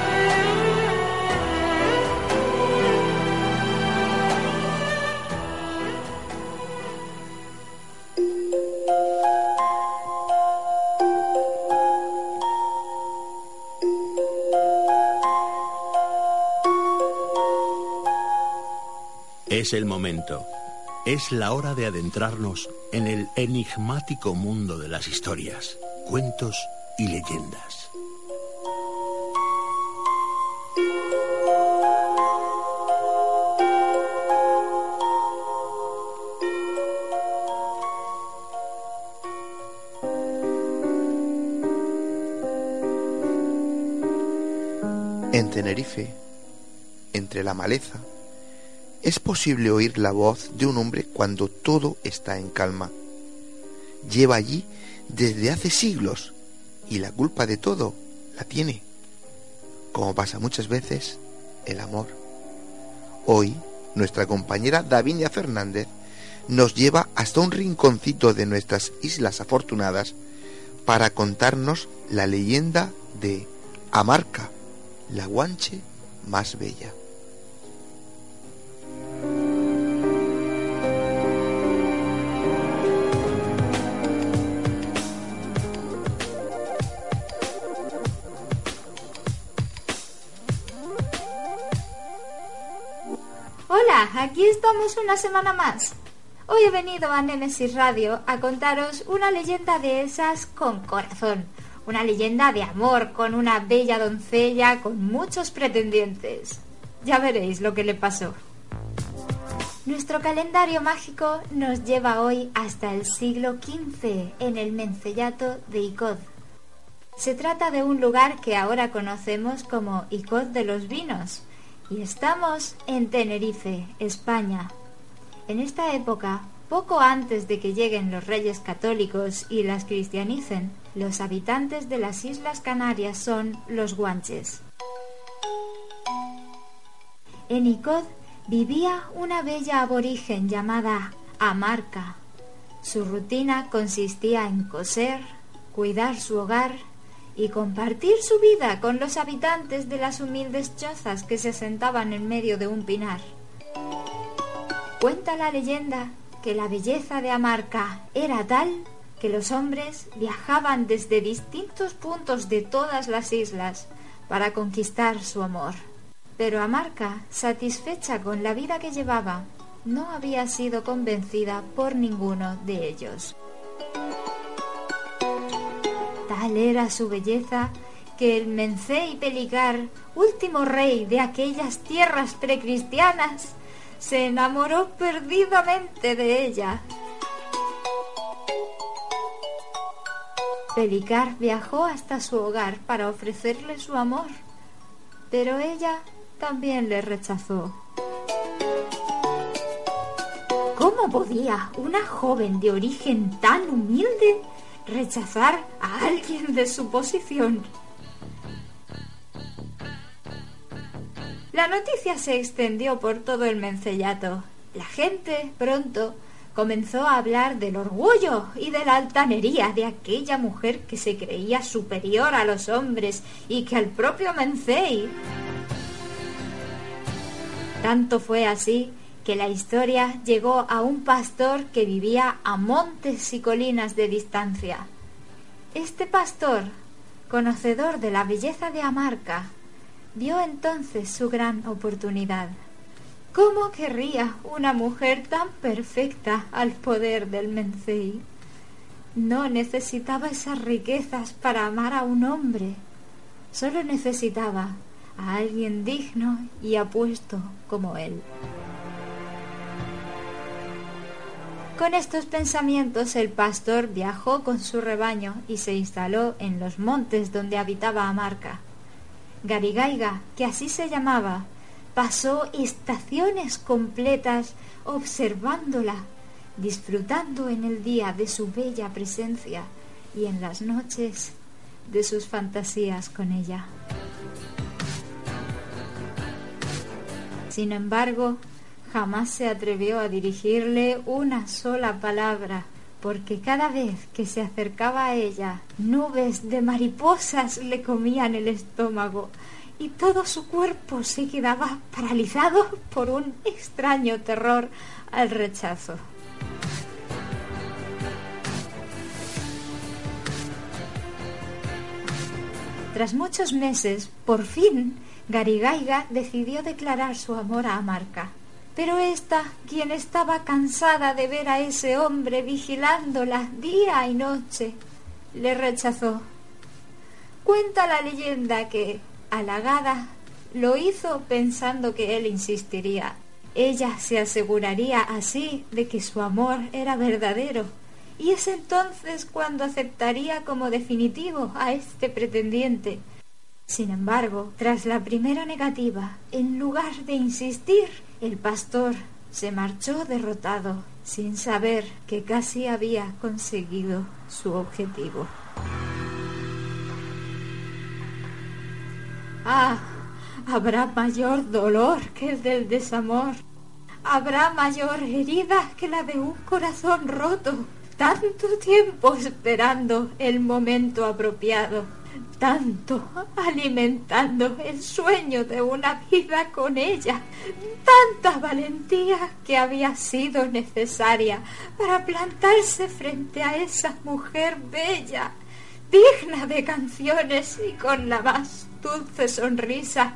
Es el momento. Es la hora de adentrarnos en el enigmático mundo de las historias, cuentos y leyendas. En Tenerife, entre la maleza, es posible oír la voz de un hombre cuando todo está en calma. Lleva allí desde hace siglos y la culpa de todo la tiene, como pasa muchas veces, el amor. Hoy, nuestra compañera Davinia Fernández nos lleva hasta un rinconcito de nuestras Islas Afortunadas para contarnos la leyenda de Amarca, la guanche más bella. Aquí estamos una semana más. Hoy he venido a Nemesis Radio a contaros una leyenda de esas con corazón. Una leyenda de amor con una bella doncella con muchos pretendientes. Ya veréis lo que le pasó. Nuestro calendario mágico nos lleva hoy hasta el siglo XV en el Mencellato de Icod. Se trata de un lugar que ahora conocemos como Icod de los Vinos, y estamos en Tenerife, España. En esta época Poco antes de que lleguen los reyes católicos y las cristianicen, los habitantes de las Islas Canarias son los guanches. En Icod vivía una bella aborigen llamada Amarca. Su rutina consistía en coser, cuidar su hogar y compartir su vida con los habitantes de las humildes chozas que se asentaban en medio de un pinar. Cuenta la leyenda que la belleza de Amarca era tal que los hombres viajaban desde distintos puntos de todas las islas para conquistar su amor. Pero Amarca, satisfecha con la vida que llevaba, no había sido convencida por ninguno de ellos. Tal era su belleza que el Mencey Pelicar, último rey de aquellas tierras precristianas, se enamoró perdidamente de ella. Pelicar viajó hasta su hogar para ofrecerle su amor, pero ella también le rechazó. ¿Cómo podía una joven de origen tan humilde rechazar a alguien de su posición? La noticia se extendió por todo el mencellato. La gente pronto comenzó a hablar del orgullo y de la altanería de aquella mujer que se creía superior a los hombres y que al propio Mencey. Tanto fue así que la historia llegó a un pastor que vivía a montes y colinas de distancia. Este pastor, conocedor de la belleza de Amarca, vio entonces su gran oportunidad. ¿Cómo querría una mujer tan perfecta al poder del Mencey? No necesitaba esas riquezas para amar a un hombre. Solo necesitaba a alguien digno y apuesto como él. Con estos pensamientos el pastor viajó con su rebaño y se instaló en los montes donde habitaba Amarca. Garigaiga, que así se llamaba, pasó estaciones completas observándola, disfrutando en el día de su bella presencia y en las noches de sus fantasías con ella. Sin embargo, jamás se atrevió a dirigirle una sola palabra, porque cada vez que se acercaba a ella, nubes de mariposas le comían el estómago y todo su cuerpo se quedaba paralizado por un extraño terror al rechazo. Tras muchos meses, por fin, Garigaiga decidió declarar su amor a Amarca. Pero ésta, quien estaba cansada de ver a ese hombre vigilándola día y noche, le rechazó. Cuenta la leyenda que, halagada, lo hizo pensando que él insistiría. Ella se aseguraría así de que su amor era verdadero, y es entonces cuando aceptaría como definitivo a este pretendiente. Sin embargo, tras la primera negativa, en lugar de insistir, el pastor se marchó derrotado, sin saber que casi había conseguido su objetivo. Ah, habrá mayor dolor que el del desamor. Habrá mayor herida que la de un corazón roto. Tanto tiempo esperando el momento apropiado tanto alimentando el sueño de una vida con ella, tanta valentía que había sido necesaria para plantarse frente a esa mujer bella, digna de canciones y con la más dulce sonrisa,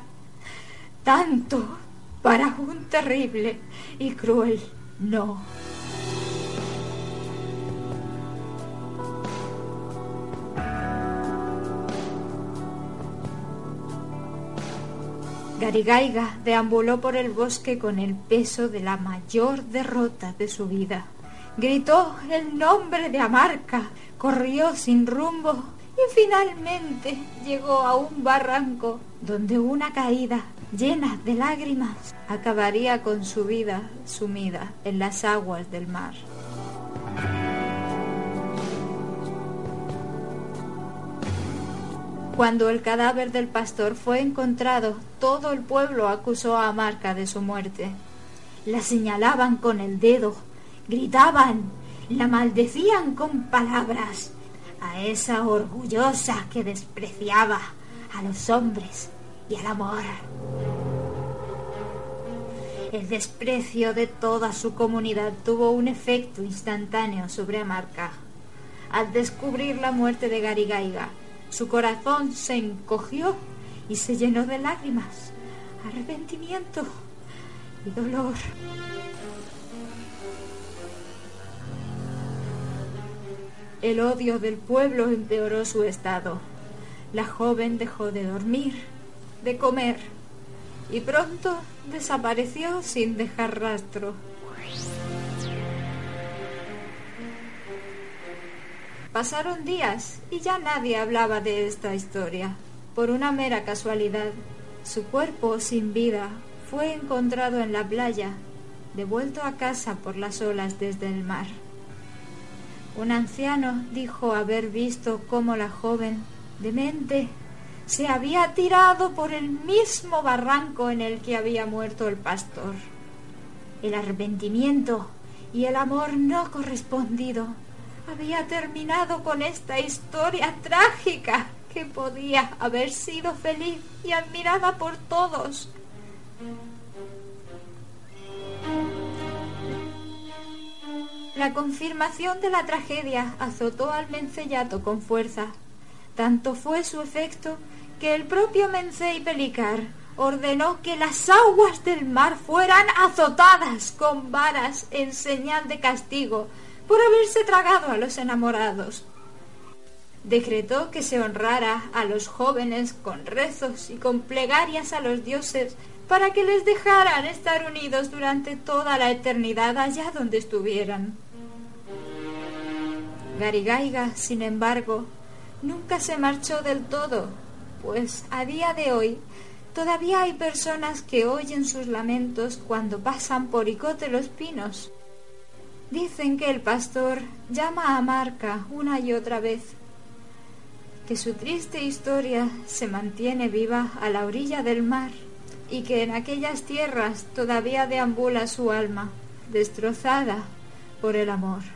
tanto para un terrible y cruel no. Garigaiga deambuló por el bosque con el peso de la mayor derrota de su vida. Gritó el nombre de Amarca, corrió sin rumbo y finalmente llegó a un barranco donde una caída llena de lágrimas acabaría con su vida sumida en las aguas del mar. Cuando el cadáver del pastor fue encontrado, todo el pueblo acusó a Marca de su muerte. La señalaban con el dedo, gritaban, la maldecían con palabras a esa orgullosa que despreciaba a los hombres y al amor. El desprecio de toda su comunidad tuvo un efecto instantáneo sobre Amarca. Al descubrir la muerte de Garigaiga, su corazón se encogió y se llenó de lágrimas, arrepentimiento y dolor. El odio del pueblo empeoró su estado. La joven dejó de dormir, de comer, y pronto desapareció sin dejar rastro. Pasaron días y ya nadie hablaba de esta historia. Por una mera casualidad, su cuerpo sin vida fue encontrado en la playa, devuelto a casa por las olas desde el mar. Un anciano dijo haber visto cómo la joven, demente, se había tirado por el mismo barranco en el que había muerto el pastor. El arrepentimiento y el amor no correspondido había terminado con esta historia trágica que podía haber sido feliz y admirada por todos. La confirmación de la tragedia azotó al mencellato con fuerza. Tanto fue su efecto que el propio Mencey Pelicar ordenó que las aguas del mar fueran azotadas con varas en señal de castigo por haberse tragado a los enamorados. Decretó que se honrara a los jóvenes con rezos y con plegarias a los dioses para que les dejaran estar unidos durante toda la eternidad allá donde estuvieran. Garigaiga, sin embargo, nunca se marchó del todo, pues a día de hoy todavía hay personas que oyen sus lamentos cuando pasan por Icote los Pinos. Dicen que el pastor llama a Marca una y otra vez, que su triste historia se mantiene viva a la orilla del mar y que en aquellas tierras todavía deambula su alma, destrozada por el amor.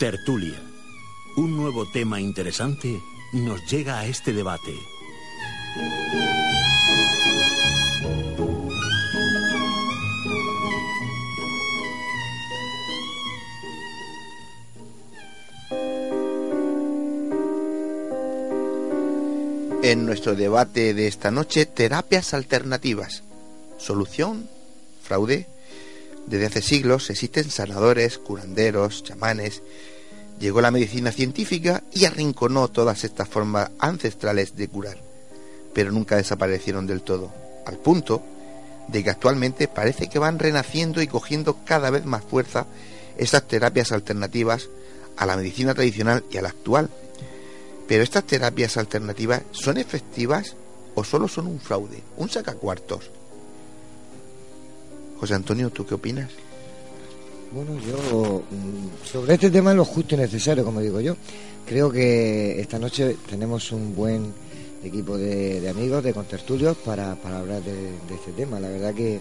Tertulia. Un nuevo tema interesante nos llega a este debate. En nuestro debate de esta noche, terapias alternativas. Solución, fraude. Desde hace siglos existen sanadores, curanderos, chamanes. Llegó la medicina científica y arrinconó todas estas formas ancestrales de curar, pero nunca desaparecieron del todo, al punto de que actualmente parece que van renaciendo y cogiendo cada vez más fuerza estas terapias alternativas a la medicina tradicional y a la actual. Pero estas terapias alternativas son efectivas o solo son un fraude, un sacacuartos. José Antonio, ¿tú qué opinas? Bueno, yo mm, sobre este tema lo justo y necesario, como digo yo. Creo que esta noche tenemos un buen equipo de, de amigos, de contertulios, para, para hablar de, de este tema. La verdad que,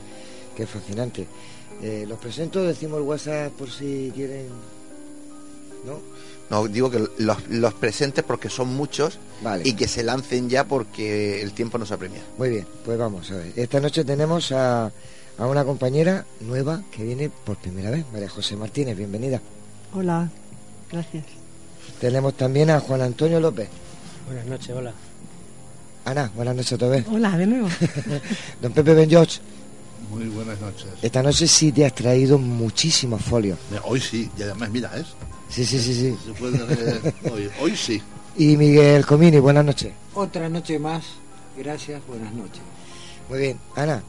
que es fascinante. Eh, los presento, decimos el WhatsApp por si quieren... ¿No? No, digo que los, los presentes porque son muchos Vale. y que se lancen ya porque el tiempo nos apremia. Muy bien, pues vamos a ver. Esta noche tenemos a, a una compañera nueva que viene por primera vez, María José Martínez, bienvenida. Hola, gracias. Tenemos también a Juan Antonio López. Buenas noches, hola. Ana, buenas noches otra vez. Hola, de nuevo. [laughs] Don Pepe Ben George, Muy buenas noches. esta noche sí te has traído muchísimos folios. Hoy sí, y además, mira, ¿es? Sí, sí, sí, sí. [laughs] Se puede leer hoy, hoy sí. Y Miguel Comini, buenas noches. Otra noche más. Gracias, buenas noches. Muy bien, Ana,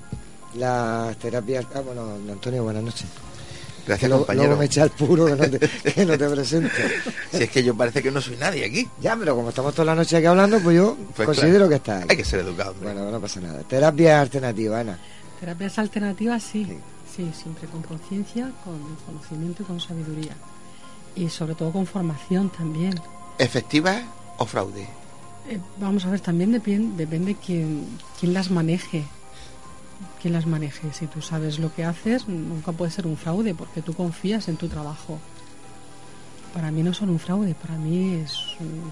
las terapias... Ah, bueno, don Antonio, buenas noches. Gracias, Que compañero. Luego me echa el puro que no te, que no te presento. [laughs] Si es que yo parece que no soy nadie aquí. Ya, pero como estamos toda la noche aquí hablando, pues yo Pues considero claro. que está. Hay que ser educado. hombre. Bueno, no pasa nada. Terapia alternativa, Ana. Terapias alternativas, sí. Sí, siempre con conciencia, con conocimiento y con sabiduría. Y sobre todo con formación también. ¿Efectivas o fraude? Eh, vamos a ver, también depende, depende quién, quién las maneje. Quién las maneje. Si tú sabes lo que haces, nunca puede ser un fraude porque tú confías en tu trabajo. Para mí no son un fraude, para mí es-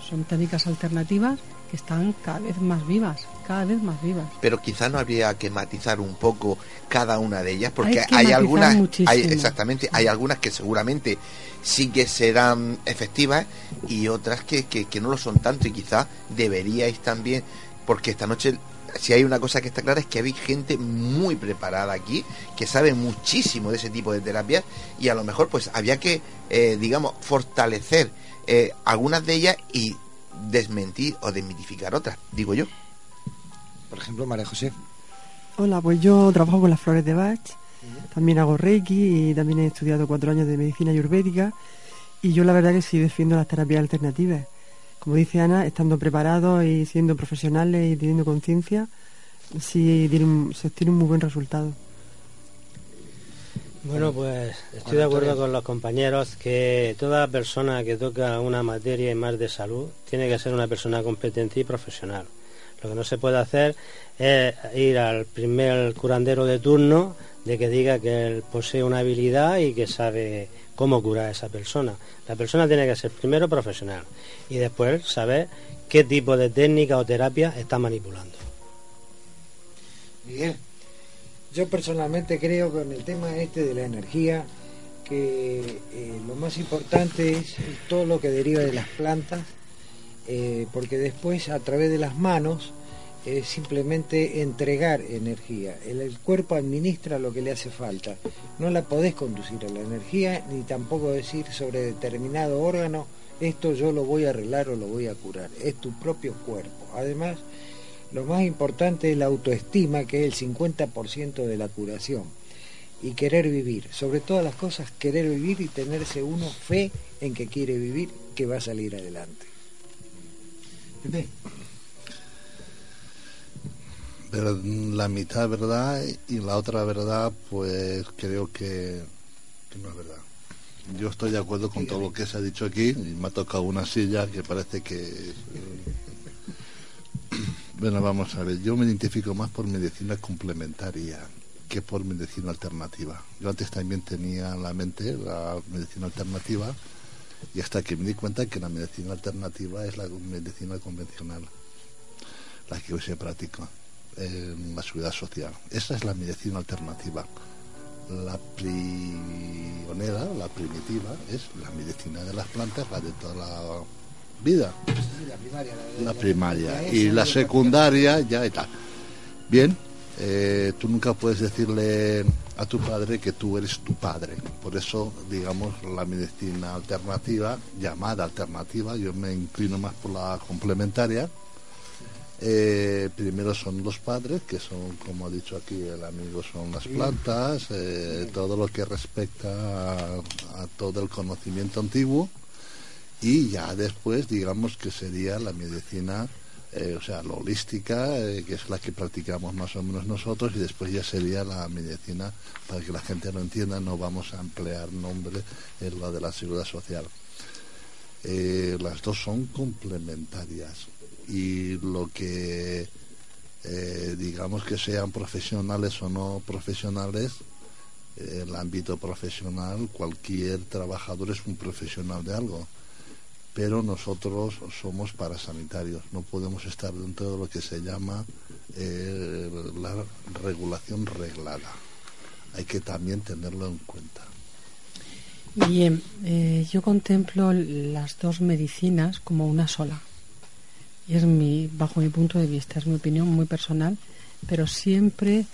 son técnicas alternativas que están cada vez más vivas, cada vez más vivas. Pero quizá no habría que matizar un poco cada una de ellas, porque Hay que hay, algunas, muchísimo. hay, exactamente, hay algunas que seguramente sí que serán efectivas y otras que, que, que no lo son tanto y quizá deberíais también, porque esta noche si hay una cosa que está clara es que hay gente muy preparada aquí que sabe muchísimo de ese tipo de terapias y a lo mejor pues había que eh, digamos fortalecer eh, algunas de ellas y desmentir o desmitificar otras digo yo Por ejemplo, María José. Hola, pues yo trabajo con las flores de Bach, también hago Reiki y también he estudiado cuatro años de medicina ayurvédica y yo la verdad que sí defiendo las terapias alternativas. Como dice Ana, estando preparados y siendo profesionales y teniendo conciencia, sí tiene un- se obtiene un muy buen resultado. Bueno, pues estoy de acuerdo con los compañeros que toda persona que toca una materia y más de salud tiene que ser una persona competente y profesional. Lo que no se puede hacer es ir al primer curandero de turno de que diga que él posee una habilidad y que sabe cómo curar a esa persona. La persona tiene que ser primero profesional y después saber qué tipo de técnica o terapia está manipulando. Miguel. Yo personalmente creo que en el tema este de la energía, que eh, lo más importante es todo lo que deriva de las plantas, eh, porque después a través de las manos es simplemente entregar energía. El, cuerpo administra lo que le hace falta. No la podés conducir a la energía, ni tampoco decir sobre determinado órgano, esto yo lo voy a arreglar o lo voy a curar. Es tu propio cuerpo. Además, lo más importante es la autoestima, que es el 50% de la curación. Y querer vivir. Sobre todas las cosas, querer vivir y tenerse uno fe en que quiere vivir, que va a salir adelante. Pero la mitad verdad y la otra verdad, pues creo que, que no es verdad. Yo estoy de acuerdo con todo lo que se ha dicho aquí y me ha tocado una silla que parece que... eh, Bueno, vamos a ver, yo me identifico más por medicina complementaria que por medicina alternativa. Yo antes también tenía en la mente la medicina alternativa y hasta que me di cuenta que la medicina alternativa es la medicina convencional, la que hoy se practica la seguridad social. Esa es la medicina alternativa. La pionera, la primitiva, es la medicina de las plantas, la de toda la vida. La primaria. la La la- primaria. Y la secundaria ya tal. Bien, eh, tú nunca puedes decirle a tu padre que tú eres tu padre. Por eso, digamos, la medicina alternativa, llamada alternativa, yo me inclino más por la complementaria. Eh, primero son los padres, que son, como ha dicho aquí el amigo, son las plantas, eh, todo lo que respecta a, a todo el conocimiento antiguo. Y ya después digamos que sería la medicina eh, o sea la holística que es la que practicamos más o menos nosotros y después ya sería la medicina para que la gente lo entienda no vamos a emplear nombre en la de la seguridad social. Las dos son complementarias y lo que eh, digamos que sean profesionales o no profesionales eh, el ámbito profesional cualquier trabajador es un profesional de algo pero nosotros somos parasanitarios, no podemos estar dentro de lo que se llama eh, la regulación reglada. Hay que también tenerlo en cuenta. Bien, eh, yo contemplo las dos medicinas como una sola. Y es mi, bajo mi punto de vista, es mi opinión muy personal, pero siempre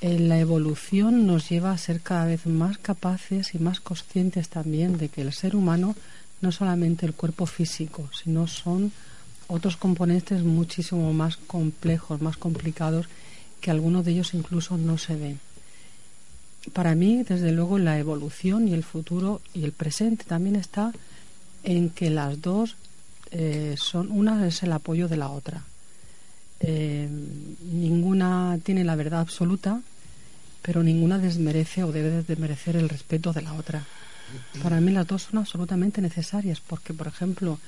eh, la evolución nos lleva a ser cada vez más capaces y más conscientes también de que el ser humano no es solamente el cuerpo físico, sino son otros componentes muchísimo más complejos, más complicados, que algunos de ellos incluso no se ven. Para mí, desde luego, la evolución y el futuro y el presente también está en que las dos eh, son, una es el apoyo de la otra. Eh, ninguna tiene la verdad absoluta, pero ninguna desmerece o debe desmerecer el respeto de la otra. Para mí las dos son absolutamente necesarias porque, por ejemplo,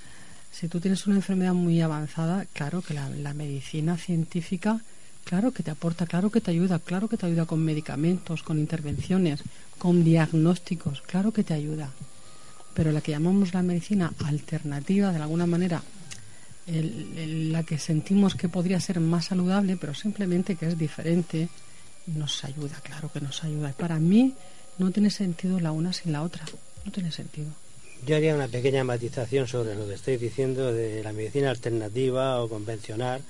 si tú tienes una enfermedad muy avanzada, claro que la, la medicina científica, claro que te aporta, claro que te ayuda, claro que te ayuda con medicamentos, con intervenciones, con diagnósticos, claro que te ayuda. Pero la que llamamos la medicina alternativa, de alguna manera, la que sentimos que podría ser más saludable, pero simplemente que es diferente, nos ayuda, claro que nos ayuda. Para mí no tiene sentido la una sin la otra, no tiene sentido. Yo haría una pequeña matización sobre lo que estáis diciendo de la medicina alternativa o convencional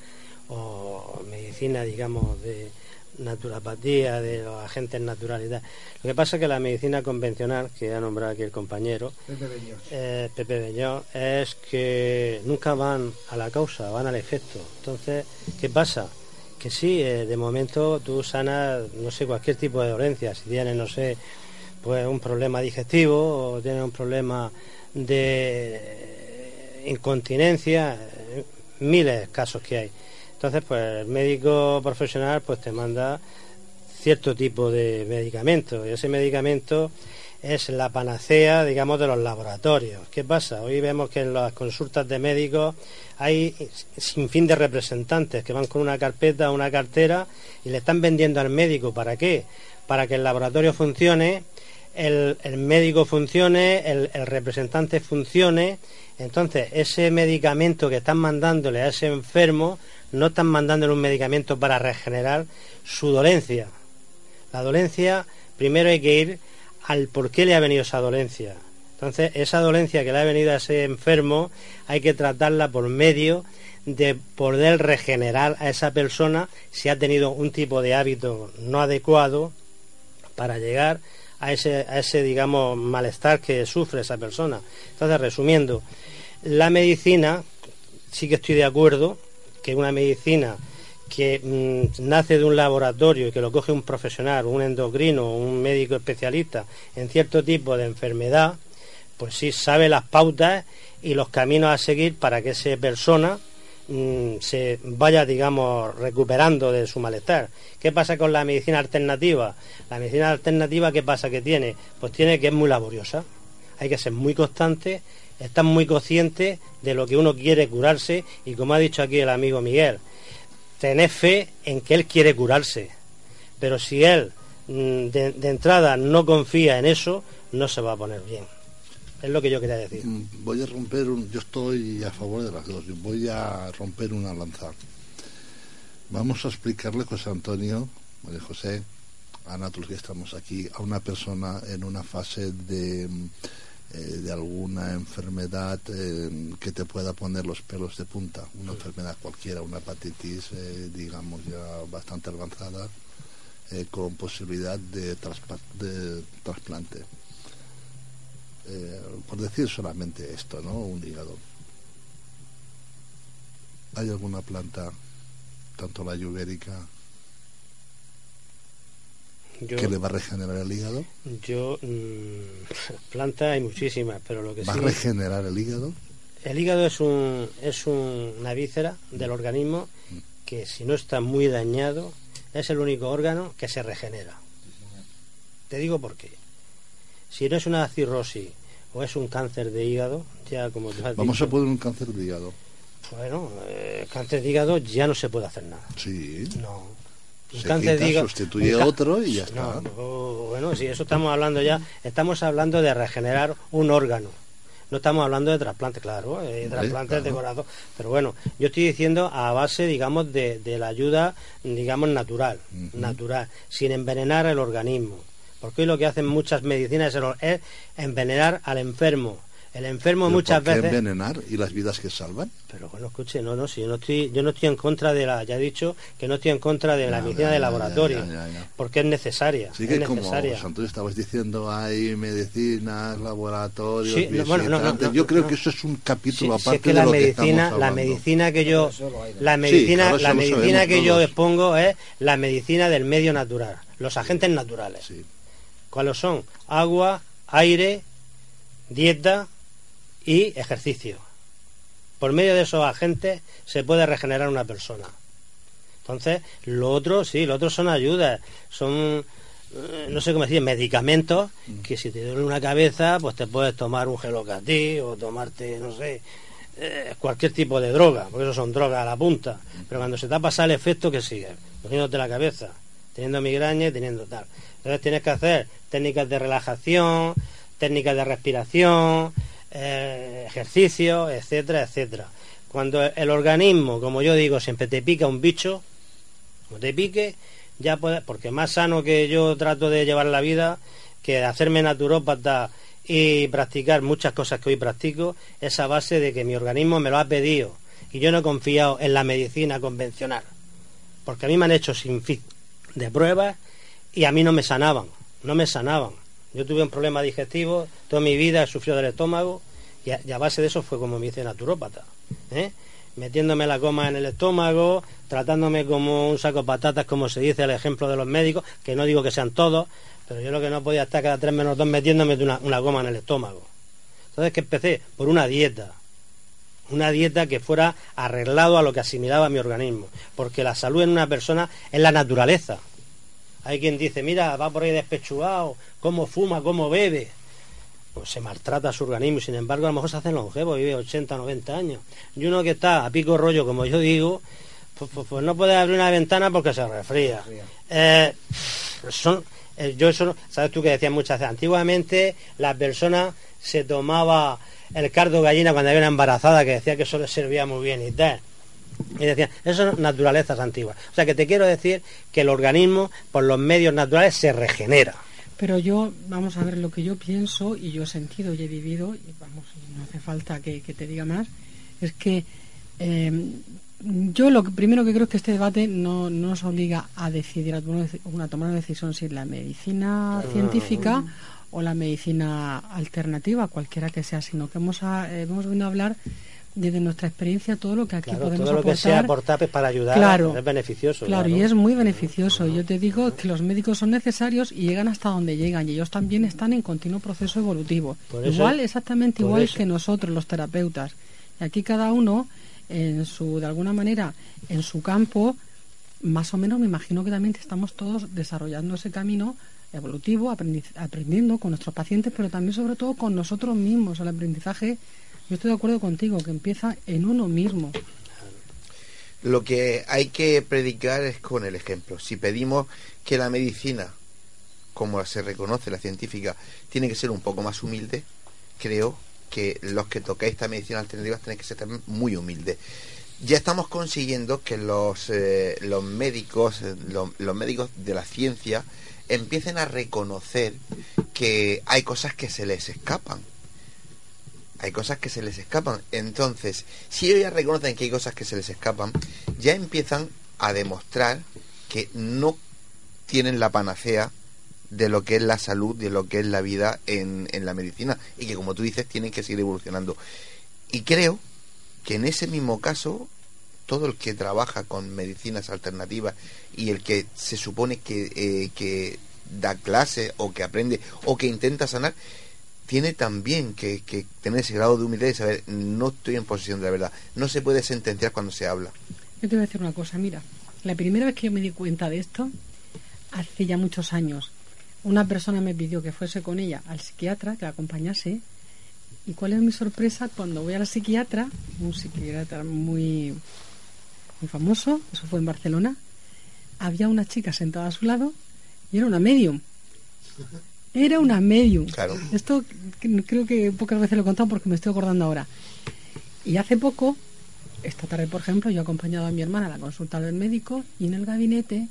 o medicina, digamos, de naturopatía, de los agentes naturales. Lo que pasa es que la medicina convencional, que ha nombrado aquí el compañero, Pepe eh, Pepe Beñón, es que nunca van a la causa, van al efecto. Entonces, ¿qué pasa? Que sí, eh, de momento tú sanas, no sé, cualquier tipo de dolencia. Si tienes, no sé, pues un problema digestivo o tienes un problema de incontinencia, eh, miles de casos que hay. Entonces, pues el médico profesional pues te manda cierto tipo de medicamento y ese medicamento es la panacea, digamos, de los laboratorios. ¿Qué pasa? Hoy vemos que en las consultas de médicos hay sin fin de representantes que van con una carpeta, una cartera y le están vendiendo al médico. ¿Para qué? Para que el laboratorio funcione, el, médico funcione, el, el representante funcione. Entonces, ese medicamento que están mandándole a ese enfermo, no están mandándole un medicamento para regenerar su dolencia. La dolencia, primero hay que ir al por qué le ha venido esa dolencia. Entonces, esa dolencia que le ha venido a ese enfermo hay que tratarla por medio de poder regenerar a esa persona si ha tenido un tipo de hábito no adecuado para llegar a ese, a ese digamos, malestar que sufre esa persona. Entonces, resumiendo, la medicina, sí que estoy de acuerdo que una medicina que mm, nace de un laboratorio y que lo coge un profesional, un endocrino, un médico especialista en cierto tipo de enfermedad, pues sí sabe las pautas y los caminos a seguir para que esa persona mm, se vaya, digamos, recuperando de su malestar. ¿Qué pasa con la medicina alternativa? La medicina alternativa, ¿qué pasa que tiene? Pues tiene que es muy laboriosa. Hay que ser muy constante, estar muy consciente de lo que uno quiere curarse y como ha dicho aquí el amigo Miguel, tener fe en que él quiere curarse. Pero si él mm, de, de entrada no confía en eso, no se va a poner bien. Es lo que yo quería decir. Mm, Voy a romper un. Yo estoy a favor de las dos. Voy a romper una lanza. Vamos a explicarle, José Antonio, María José, a nosotros que estamos aquí, a una persona en una fase de, mm, eh, de alguna enfermedad eh, que te pueda poner los pelos de punta. Una enfermedad cualquiera, una hepatitis, eh, digamos, ya bastante avanzada, eh, con posibilidad de trasplante eh, por decir solamente esto, ¿no? Un hígado. ¿Hay alguna planta, tanto la yubérica, Yo, que le va a regenerar el hígado? yo mm, [laughs] plantas hay muchísimas, pero lo que ¿Va a regenerar el hígado? El hígado es, un, es un- una víscera del organismo que si no está muy dañado es el único órgano que se regenera. Te digo por qué. Si no es una cirrosis o es un cáncer de hígado, ya como tú has Vamos dicho, a poner un cáncer de hígado. bueno, eh, cáncer de hígado ya no se puede hacer nada. Sí. No. Un Se cáncer quita, de hígado- sustituye ca- otro y ya está. no, bueno, si eso estamos hablando ya, estamos hablando de regenerar un órgano. No estamos hablando de trasplantes, claro, eh, trasplantes de corazón. Pero bueno, yo estoy diciendo a base, digamos, de, de la ayuda, digamos, natural, natural, sin envenenar el organismo. Porque hoy lo que hacen muchas medicinas es es envenenar al enfermo. El enfermo ¿Pero muchas ¿Por qué veces... envenenar y las vidas que salvan? Pero bueno, escuche, no, no, si yo no estoy, yo no estoy en contra de la, ya he dicho que no estoy en contra de la Ya, medicina ya, de laboratorio, ya, ya, ya. porque es necesaria, Sí es que como necesaria. Santos estabas diciendo, hay medicinas, laboratorios, Sí, no, bueno, no, no, visitantes. no, yo creo no. que eso es un capítulo sí, aparte es que de la lo que medicina, la medicina que yo, la Sí, medicina, la medicina que yo expongo es la medicina del medio natural, los agentes naturales. ¿Cuáles son? Agua, aire, dieta y ejercicio. Por medio de esos agentes se puede regenerar una persona. Entonces, lo otro, sí, lo otro son ayudas, son, eh, no sé cómo decir, medicamentos que si te duele una cabeza, pues te puedes tomar un gelocatí o tomarte, no sé, eh, cualquier tipo de droga, porque eso son drogas a la punta. Pero cuando se te ha pasado el efecto, que sigue? Doliéndote la cabeza, teniendo migraña y teniendo tal. Entonces tienes que hacer técnicas de relajación, técnicas de respiración, eh, ejercicio, etcétera, etcétera. Cuando el organismo, como yo digo, siempre te pica un bicho, como te pique, ya puedes, porque más sano que yo trato de llevar la vida, que hacerme naturópata y practicar muchas cosas que hoy practico, es a base de que mi organismo me lo ha pedido y yo no he confiado en la medicina convencional, porque a mí me han hecho sin fin de pruebas y a mí no me sanaban, no me sanaban. Yo tuve un problema digestivo, toda mi vida he sufrido del estómago y a, base de eso fue como me hice naturópata. ¿eh? Metiéndome la coma en el estómago, tratándome como un saco de patatas, como se dice el ejemplo de los médicos, que no digo que sean todos, pero yo lo que no podía estar cada tres menos dos metiéndome una, una goma en el estómago. Entonces que empecé por una dieta, una dieta que fuera arreglado a lo que asimilaba mi organismo, porque la salud en una persona es la naturaleza. Hay quien dice, mira, va por ahí despechugado, cómo fuma, cómo bebe. Pues se maltrata su organismo y sin embargo a lo mejor se hace longevo, vive 80, 90 años. Y uno que está a pico rollo, como yo digo, pues, pues- pues no puede abrir una ventana porque se resfría. Eh, son, eh, yo eso, sabes tú que decías muchas veces, antiguamente la persona se tomaba el cardo gallina cuando había una embarazada que decía que eso le servía muy bien y tal. Y decían, eso son naturalezas antiguas. O sea que te quiero decir que el organismo, por los medios naturales, se regenera. Pero yo, vamos a ver lo que yo pienso y yo he sentido y he vivido, y vamos, no hace falta que, que te diga más, es que eh, yo lo que, primero que creo es que este debate no, no nos obliga a decidir, a tomar una, tomar una decisión si la medicina Claro. científica o la medicina alternativa, cualquiera que sea, sino que hemos, a- eh, hemos venido a hablar desde nuestra experiencia todo lo que aquí Claro, podemos todo lo aportar. que sea aportar pues, para ayudar Claro. es beneficioso. Claro, y es muy beneficioso. Yo te digo que los médicos son necesarios y llegan hasta donde llegan y ellos también están en continuo proceso evolutivo. Por eso- igual, exactamente igual eso. que nosotros, los terapeutas. Y aquí cada uno en su, de alguna manera, en su campo, más o menos me imagino que también estamos todos desarrollando ese camino evolutivo, aprendiendo con nuestros pacientes, pero también sobre todo con nosotros mismos. El aprendizaje, yo estoy de acuerdo contigo, que empieza en uno mismo. Lo que hay que predicar es con el ejemplo. Si pedimos que la medicina, como se reconoce la científica, tiene que ser un poco más humilde, creo que los que tocáis esta medicina alternativa tenéis que ser también muy humildes ya estamos consiguiendo que los, eh, médicos, los, médicos de la ciencia empiecen a reconocer que hay cosas que se les escapan. Hay cosas que se les escapan. Entonces, si ellos ya reconocen que hay cosas que se les escapan, ya empiezan a demostrar que no tienen la panacea de lo que es la salud, de lo que es la vida en, en la medicina. Y que, como tú dices, tienen que seguir evolucionando. Y creo que en ese mismo caso todo el que trabaja con medicinas alternativas y el que se supone que, eh, que da clase o que aprende o que intenta sanar, tiene también que, tener ese grado de humildad y saber, no estoy en posesión de la verdad. No se puede sentenciar cuando se habla. Yo te voy a decir una cosa, mira, la primera vez que yo me di cuenta de esto, hace ya muchos años, una persona me pidió que fuese con ella al psiquiatra, que la acompañase, ¿Y cuál es mi sorpresa cuando voy a la psiquiatra? Un psiquiatra muy, muy famoso, eso fue en Barcelona. Había una chica sentada a su lado y era una medium. Era una medium. Claro. Esto creo que pocas veces lo he contado porque me estoy acordando ahora. Y hace poco, esta tarde por ejemplo, yo he acompañado a mi hermana a la consulta del médico y en el gabinete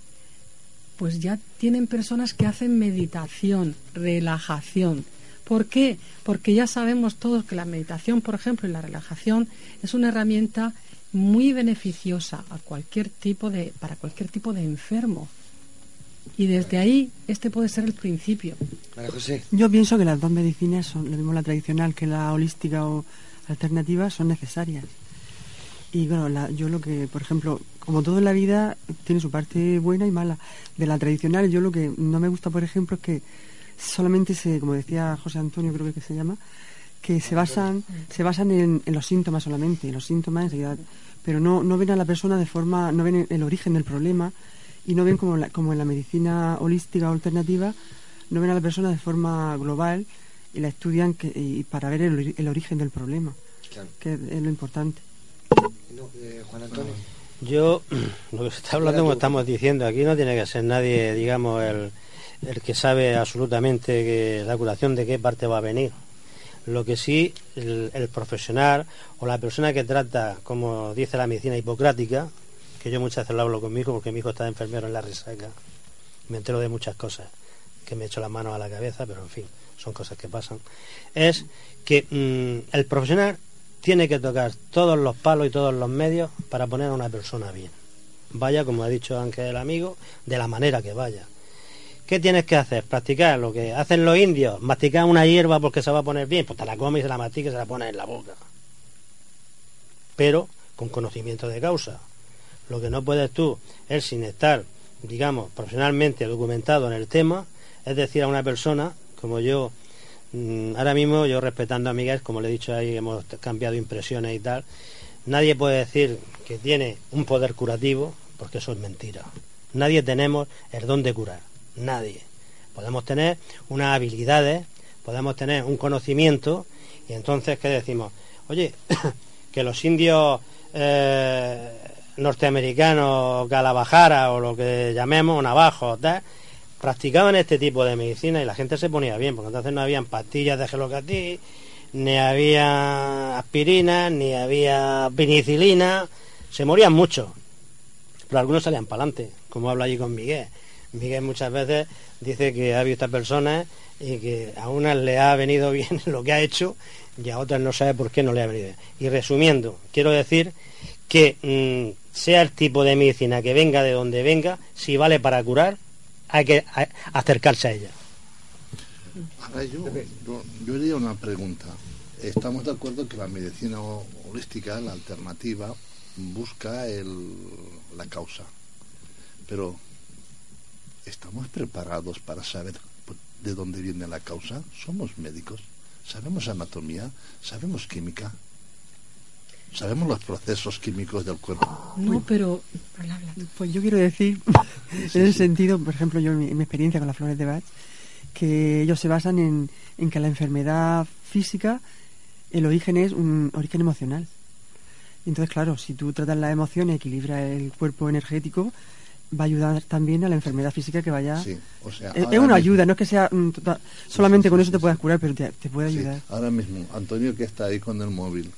pues ya tienen personas que hacen meditación, relajación ¿Por qué? Porque ya sabemos todos que la meditación, por ejemplo, y la relajación es una herramienta muy beneficiosa a cualquier tipo de, para cualquier tipo de enfermo. Y desde ahí este puede ser el principio. Yo pienso que las dos medicinas, son lo mismo la tradicional que la holística o alternativa, son necesarias. Y bueno, yo lo que, por ejemplo, como todo en la vida, tiene su parte buena y mala. De la tradicional, yo lo que no me gusta, por ejemplo, es que solamente se, como decía José Antonio, creo que se llama, que se basan, se basan en, los síntomas solamente, en los síntomas pero no, no ven a la persona de forma, no ven el origen del problema y no ven como, como en la medicina holística o alternativa, no ven a la persona de forma global y la estudian que, y para ver el, origen del problema, que es lo importante. Eh, Juan Antonio. Yo, [clears throat] lo que se está hablando, como estamos diciendo, aquí no tiene que ser nadie, digamos, el, el que sabe absolutamente que la curación de qué parte va a venir. Lo que sí, el, profesional o la persona que trata, como dice la medicina hipocrática, que yo muchas veces lo hablo con mi hijo porque mi hijo está enfermero en la resaca, me entero de muchas cosas, que me echo las manos a la cabeza, pero en fin, son cosas que pasan, es que mm, el profesional tiene que tocar todos los palos y todos los medios para poner a una persona bien. Vaya, como ha dicho Ángel el amigo, de la manera que vaya ¿Qué tienes que hacer? Practicar lo que hacen los indios, masticar una hierba porque se va a poner bien, pues te la comes y se la mastica y se la pones en la boca. Pero con conocimiento de causa. Lo que no puedes tú es sin estar, digamos, profesionalmente documentado en el tema, es decir, a una persona, como yo, mm, ahora mismo yo respetando a Miguel, como le he dicho ahí, hemos cambiado impresiones y tal, nadie puede decir que tiene un poder curativo, porque eso es mentira. Nadie tenemos el don de curar nadie. Podemos tener unas habilidades, podemos tener un conocimiento y entonces, ¿qué decimos? Oye, [coughs] que los indios eh, norteamericanos, Galabajara o lo que llamemos, navajos, practicaban este tipo de medicina y la gente se ponía bien, porque entonces no habían pastillas de gelocatí, ni había aspirina, ni había penicilina, se morían mucho, pero algunos salían para adelante, como habla allí con Miguel. Miguel muchas veces dice que ha visto a personas y que a unas le ha venido [laughs] bien lo que ha hecho y a otras no sabe por qué no le ha venido bien. Y resumiendo, quiero decir que mm, sea el tipo de medicina que venga de donde venga, si vale para curar, hay que acercarse a ella. Ahora yo, yo, diría una pregunta. Estamos de acuerdo que la medicina holística, la alternativa, busca la causa. Pero ¿Estamos preparados para saber de dónde viene la causa? Somos médicos, sabemos anatomía, sabemos química. Sabemos los procesos químicos del cuerpo. No, pero... Pues yo quiero decir, [laughs] en el sentido, por ejemplo, yo en mi, en mi experiencia con las flores de Bach, que ellos se basan en, en que la enfermedad física, el origen es un origen emocional. Entonces, claro, si tú tratas las emociones, equilibras el cuerpo energético, va a ayudar también a la enfermedad física que vaya... Sí, o sea, es, una mismo- ayuda, no es que sea mm, total- solamente con eso te puedas curar, pero te, te puede Sí, ayudar. ahora mismo, Antonio que está ahí con el móvil,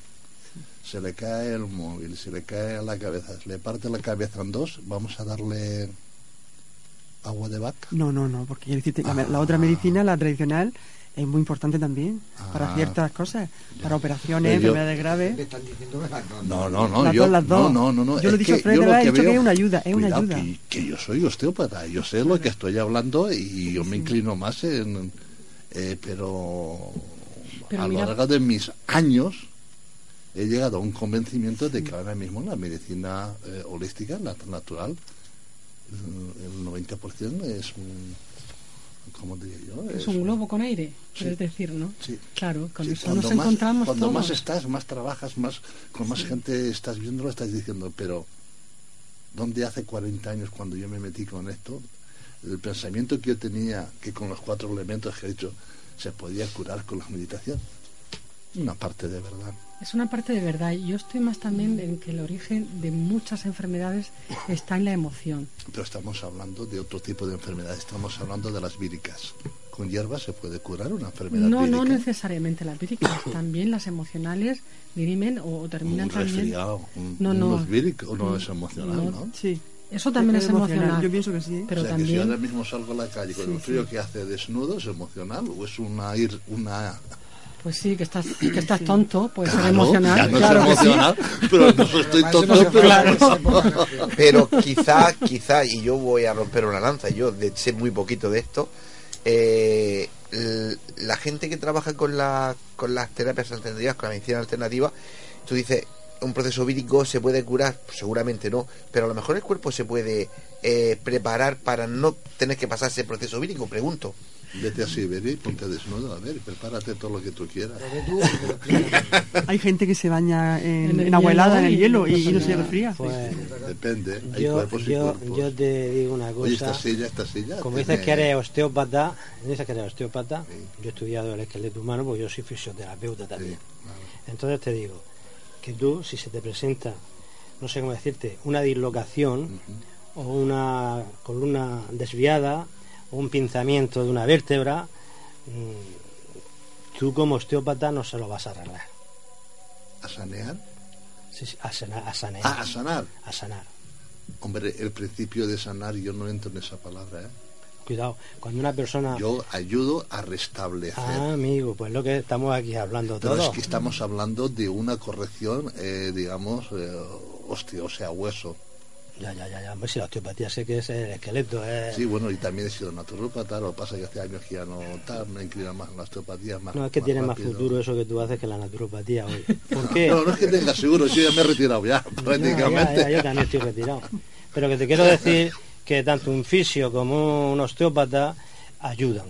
se le cae el móvil, se le cae a la cabeza, se le parte la cabeza en dos, vamos a darle agua de vaca. No, no, no, porque quiero decirte, la, la otra medicina, la tradicional, es muy importante también para Ah. ciertas cosas, para operaciones, enfermedades graves. están diciendo que las dos. No, no, no, Las yo, dos, las dos. no, no, no, no, Yo lo he es dicho que Fred, yo lo verdad, he dicho que es una ayuda, es una ayuda. Que, que yo soy osteópata, yo sé lo que estoy hablando y yo me inclino más en, eh, pero, Pero a mira- lo largo de mis años he llegado a un convencimiento de que ahora mismo la medicina eh, holística, la natural, eh, el 90% es un, ¿cómo diría yo? Es un globo con aire, Sí. es decir, ¿no? Sí. Claro, con Sí, eso cuando nos más, encontramos cuando todos. más estás, más trabajas, más con más gente estás viéndolo, estás diciendo, pero ¿dónde hace 40 años cuando yo me metí con esto? El pensamiento que yo tenía que con los cuatro elementos que he dicho se podía curar con la meditación. Una parte de verdad. Es una parte de verdad. Yo estoy más también en que el origen de muchas enfermedades está en la emoción. Pero estamos hablando de otro tipo de enfermedades. Estamos hablando de las víricas. Con hierbas se puede curar una enfermedad No, vírica. no necesariamente las víricas, también las emocionales dirimen o, o terminan un también. resfriado, un, No, un no. es vírico, no es emocional, No, ¿no? Sí. Eso también es, emocional. Yo pienso que sí. Pero o sea, que si también ahora mismo salgo a la calle con Sí, el frío sí. que hace desnudo, ¿es emocional o es una ir una Pues sí, que estás, [clears throat] que estás tonto, puede ser Claro, emocional. ya no claro sí. emocional, pero no estoy tonto, pero Claro. [laughs] Pero quizá, quizá, y yo voy a romper una lanza, yo de sé muy poquito de esto, eh, la gente que trabaja con, la, con las terapias alternativas, con la medicina alternativa, tú dices, un proceso vírico se puede curar, Pues seguramente no, pero a lo mejor el cuerpo se puede eh, preparar para no tener que pasar ese proceso vírico, pregunto. Vete a Siberia y ponte desnudo, a ver, prepárate todo lo que tú quieras. [laughs] Hay gente que se baña en, En el en agua hielo helada, en el hielo, y, no y no pasa se nada. resfría. Pues Depende, hay yo, cuerpos y yo, cuerpos. yo te digo una cosa. Oye, esta silla, esta silla. Como tiene- dices que eres osteópata, dices que eres osteópata, yo he estudiado el esqueleto humano porque yo soy fisioterapeuta también. Entonces te digo que tú, si se te presenta, no sé cómo decirte, una dislocación o una columna desviada un pinzamiento de una vértebra, mm, tú como osteópata no se lo vas a arreglar. ¿A sanear? Sí, sí, a, sana- a sanear. Ah, a sanar. A sanar. Hombre, el principio de sanar yo no entro en esa palabra, ¿eh? Cuidado, cuando una persona... Yo ayudo a restablecer. Ah, amigo, pues lo que estamos aquí hablando todos. es que estamos hablando de una corrección, eh, digamos, eh, hostia, o sea, hueso. Ya, ya, ya, ya. Hombre, si la osteopatía sé que es el esqueleto, ¿eh? Sí, bueno, y también he sido naturópata, lo que pasa es que hace años que ya no tal, me inclina más en la osteopatía. Más, No, es que tiene más futuro eso que tú haces que la naturopatía hoy. ¿Por qué? No, no es que tenga seguro, yo ya me he retirado ya, No, prácticamente. ya, ya, yo también estoy retirado. Pero que te quiero decir que tanto un fisio como un osteópata ayudan,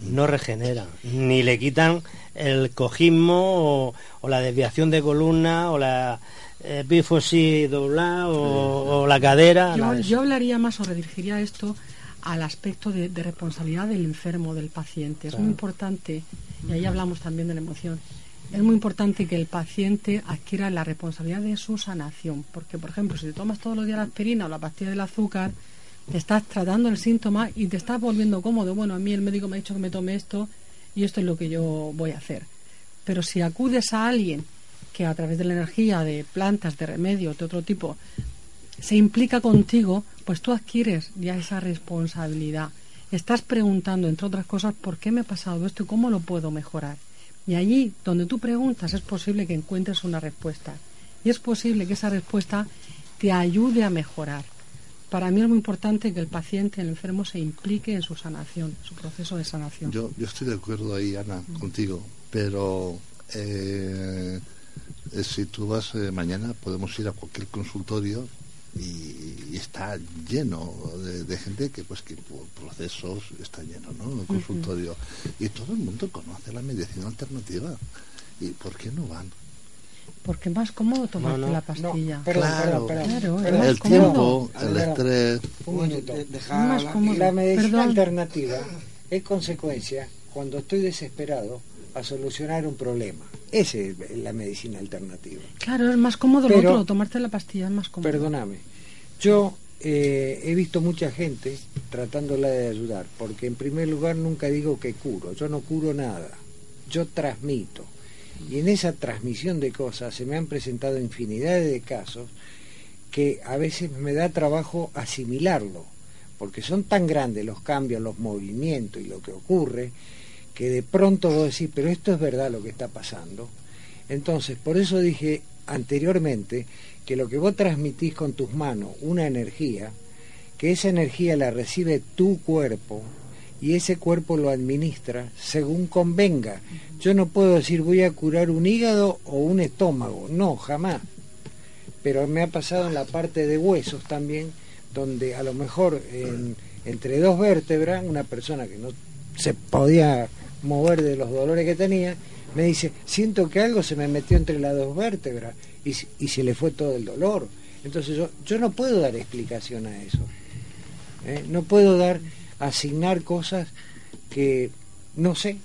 no regeneran, ni le quitan el cojismo o, o la desviación de columna o la eh, bifosi doblada o, o la cadera. Yo, eso. yo hablaría más o redirigiría esto al aspecto de, de responsabilidad del enfermo, del paciente. Es Claro. muy importante, y ahí hablamos también de la emoción, es muy importante que el paciente adquiera la responsabilidad de su sanación. Porque, por ejemplo, si te tomas todos los días la aspirina o la pastilla del azúcar, te estás tratando el síntoma y te estás volviendo cómodo. Bueno, a mí el médico me ha dicho que me tome esto y esto es lo que yo voy a hacer. Pero si acudes a alguien que a través de la energía, de plantas, de remedios, de otro tipo, se implica contigo, pues tú adquieres ya esa responsabilidad. Estás preguntando, entre otras cosas, por qué me ha pasado esto y cómo lo puedo mejorar. Y allí, donde tú preguntas, es posible que encuentres una respuesta. Y es posible que esa respuesta te ayude a mejorar. Para mí es muy importante que el paciente, el enfermo, se implique en su sanación, en su proceso de sanación. Yo, yo estoy de acuerdo ahí, Ana, contigo, pero eh, eh, si tú vas eh, mañana, podemos ir a cualquier consultorio y, y está lleno de, de gente que, pues, que por procesos está lleno, ¿no? El consultorio. Y todo el mundo conoce la medicina alternativa. ¿Y por qué no van? Porque es más cómodo tomarte No, no. la pastilla. No, perdón, Claro. perdón, perdón. El cómodo. tiempo, el estrés. Un minuto. Más cómodo. La medicina Perdón. alternativa es consecuencia cuando estoy desesperado a solucionar un problema. Esa es la medicina alternativa. Claro, es más cómodo Pero- lo otro, tomarte la pastilla es más cómodo. Perdóname. Yo eh, he visto mucha gente tratándola de ayudar, porque en primer lugar nunca digo que curo, yo no curo nada, yo transmito. Y en esa transmisión de cosas se me han presentado infinidad de casos que a veces me da trabajo asimilarlo, porque son tan grandes los cambios, los movimientos y lo que ocurre, que de pronto vos decís, pero esto es verdad lo que está pasando. Entonces, por eso dije anteriormente que lo que vos transmitís con tus manos, una energía, que esa energía la recibe tu cuerpo y ese cuerpo lo administra según convenga. Yo no puedo decir voy a curar un hígado o un estómago, no, jamás. Pero me ha pasado en la parte de huesos también, donde a lo mejor en- entre dos vértebras, una persona que no se podía mover de los dolores que tenía, me dice, siento que algo se me metió entre las dos vértebras y, se- y se le fue todo el dolor. Entonces yo, yo no puedo dar explicación a eso. ¿eh? No puedo dar, asignar cosas que no sé,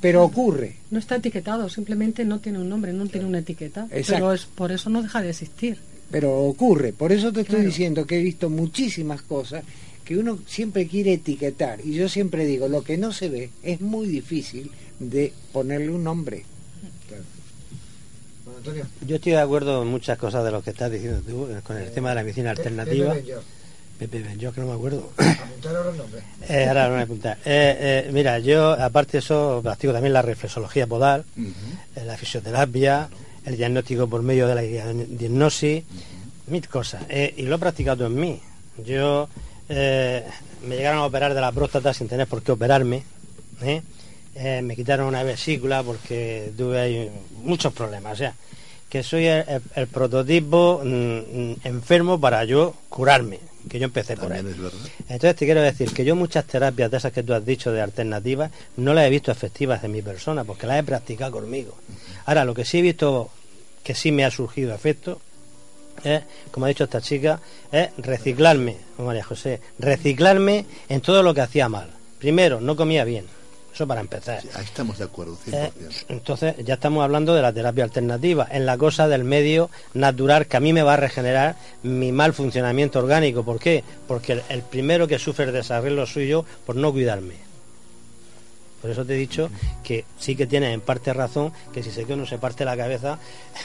pero ocurre. No está etiquetado, simplemente no tiene un nombre, no tiene una etiqueta. Exacto. Pero es por eso no deja de existir. Pero ocurre, por eso te estoy diciendo que he visto muchísimas cosas que uno siempre quiere etiquetar. Y yo siempre digo, lo que no se ve es muy difícil de ponerle un nombre. Bueno, Antonio. Yo estoy de acuerdo en muchas cosas de lo que estás diciendo tú eh, con el tema de la medicina alternativa. Pepe Benyo. Pepe Ben, yo que no me acuerdo. Apuntar ahora el nombre. Eh, ahora no me apuntar. Eh, eh, mira, yo aparte de eso practico también la reflexología podal, eh, la fisioterapia, el diagnóstico por medio de la diagnosis, mil cosas. Eh, y lo he practicado en mí. Yo eh, me llegaron a operar de la próstata sin tener por qué operarme. ¿eh? Eh, me quitaron una vesícula porque tuve ahí muchos problemas. O sea, que soy el, el- el prototipo mm, enfermo para yo curarme, que yo empecé por ahí. Entonces te quiero decir que yo muchas terapias de esas que tú has dicho de alternativas no las he visto efectivas en mi persona porque las he practicado conmigo. Ahora, lo que sí he visto que sí me ha surgido efecto es, como ha dicho esta chica, es reciclarme, oh, María José, reciclarme en todo lo que hacía mal. Primero, no comía bien, eso para empezar. Ahí estamos de acuerdo, 100%. Eh, entonces ya estamos hablando de la terapia alternativa, en la cosa del medio natural que a mí me va a regenerar mi mal funcionamiento orgánico. ¿Por qué? Porque el, el primero que sufre el desarreglo soy yo por no cuidarme. Por eso te he dicho que sí que tienes en parte razón, que si sé que uno se parte la cabeza,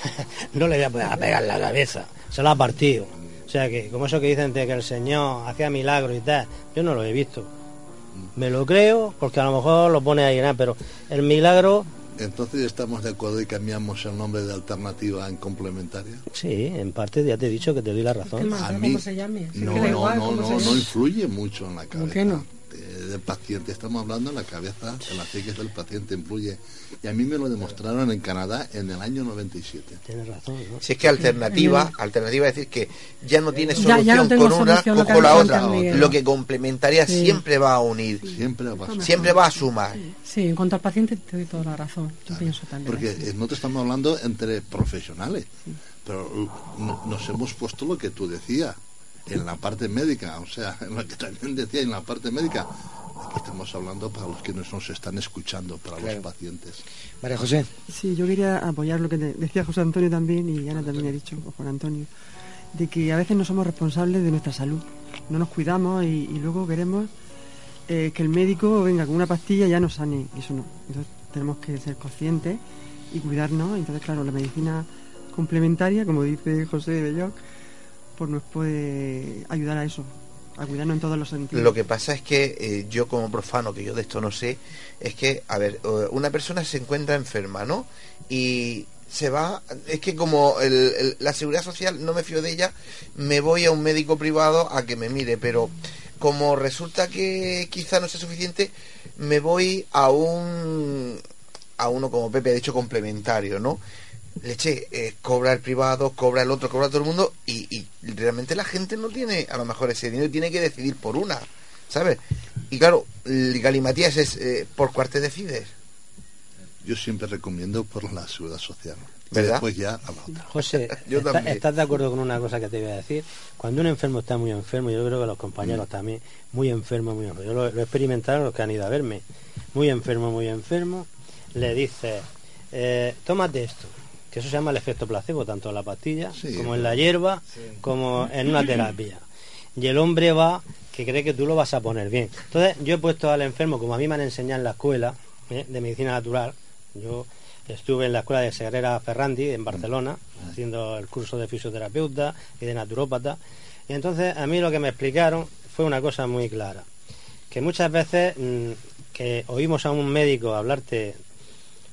[laughs] no le voy a poder pegar la cabeza, se la ha partido. O sea que, como eso que dicen de que el Señor hacía milagros y tal, yo no lo he visto. Me lo creo, porque a lo mejor lo pone ahí, ¿no? pero el milagro Entonces estamos de acuerdo y cambiamos el nombre de alternativa en complementaria. Sí, en parte ya te he dicho que te doy la razón. A mí cómo se llame, si no, no, igual no, no, no influye mucho en la cabeza qué no? De- del paciente. Estamos hablando en la cabeza, en la psique del paciente influye. Y a mí me lo demostraron en Canadá en el año 97. Tienes razón, ¿no? Si es que alternativa, alternativa es decir que ya no tiene Ya- solución ya no tengo con una, que cojo la otra. Lo que complementaria Sí. siempre va a unir. Siempre va a sumar. Siempre va a sumar. Sí, en cuanto al paciente te doy toda la razón. Yo pienso también. Porque así. eh, no te estamos hablando entre profesionales, pero uh, no- nos hemos puesto lo que tú decías, en la parte médica, o sea, en lo que también decía en la parte médica. Aquí estamos hablando para los que nos, nos están escuchando, para Claro. los pacientes. María José. Sí, yo quería apoyar lo que te- decía José Antonio también y Ana también ha dicho, o Juan Antonio, de que a veces no somos responsables de nuestra salud. No nos cuidamos y, y luego queremos eh, que el médico venga con una pastilla y ya nos sane. Eso no. Entonces tenemos que ser conscientes y cuidarnos. Entonces, claro, la medicina complementaria, como dice José de Belloc, pues nos puede ayudar a eso, a cuidarnos en todos los sentidos. Lo que pasa es que eh, yo como profano, que yo de esto no sé, es que, a ver, una persona se encuentra enferma, ¿no? Y se va, es que como el- la seguridad social no me fío de ella, me voy a un médico privado a que me mire, pero como resulta que quizá no sea suficiente, me voy a un a uno como Pepe ha dicho complementario, ¿no? Leche, eh, cobra el privado, cobra el otro, cobra todo el mundo y, y realmente la gente no tiene a lo mejor ese dinero y tiene que decidir por una, ¿sabes? Y claro, el Galimatías es eh, por cuál te decides. yo siempre recomiendo por la seguridad social. Y ¿Verdad? después ya a la otra. [laughs] José, Yo ¿está- también. ¿estás de acuerdo con una cosa que te voy a decir? Cuando un enfermo está muy enfermo, yo creo que los compañeros también, muy enfermo, muy enfermo. Yo lo, lo he experimentado los que han ido a verme. Muy enfermo, muy enfermo. Le dices, eh, tómate esto. Que eso se llama el efecto placebo, tanto en la pastilla como en la hierba, como en una terapia. Y el hombre va que cree que tú lo vas a poner bien. Entonces, yo he puesto al enfermo, como a mí me han enseñado en la escuela ¿eh? de medicina natural, yo estuve en la escuela de Sagrera Ferrandi en Barcelona, haciendo el curso de fisioterapeuta y de naturópata. Y entonces a mí lo que me explicaron fue una cosa muy clara, que muchas veces mm, que oímos a un médico hablarte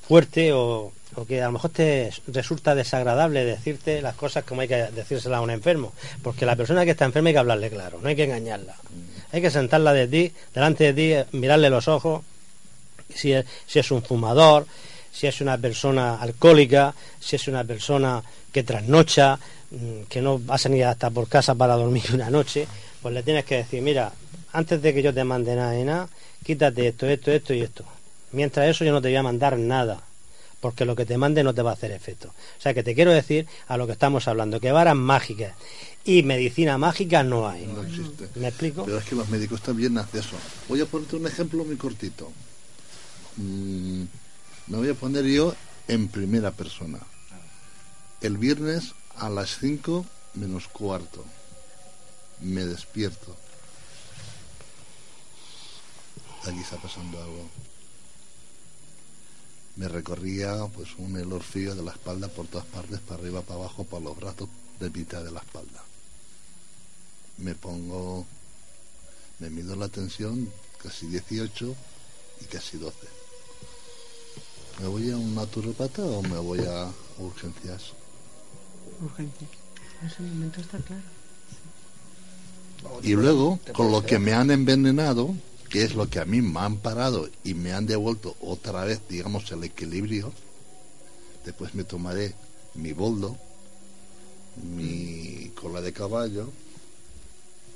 fuerte o, o que a lo mejor te resulta desagradable decirte las cosas como hay que decírselas a un enfermo, porque la persona que está enferma hay que hablarle claro, no hay que engañarla. Hay que sentarla de ti, delante de ti, mirarle los ojos, si es, si es un fumador, si es una persona alcohólica, si es una persona que trasnocha, mm, que no vas a ni hasta por casa para dormir una noche, pues le tienes que decir, mira, antes de que yo te mande nada de nada, quítate esto, esto, esto y esto. Mientras eso yo no te voy a mandar nada, porque lo que te mande no te va a hacer efecto. O sea que te quiero decir a lo que estamos hablando, que varas mágicas y medicina mágica no hay. No existe. ¿Me explico? Pero es que los médicos también hacen eso. Voy a ponerte un ejemplo muy cortito. Mm, me voy a poner yo en primera persona. El viernes a las 5 menos cuarto. Me despierto. Aquí está pasando algo. Me recorría pues un frío de la espalda por todas partes, para arriba, para abajo, por los brazos, de mitad de la espalda. Me pongo, me mido la tensión, casi 18 y casi 12. ¿Me voy a un naturopata o me voy a urgencias? Urgencia. En ese momento está claro. Y luego, con lo que me han envenenado, que es lo que a mí me han parado y me han devuelto otra vez, digamos, el equilibrio, después me tomaré mi boldo, mi cola de caballo,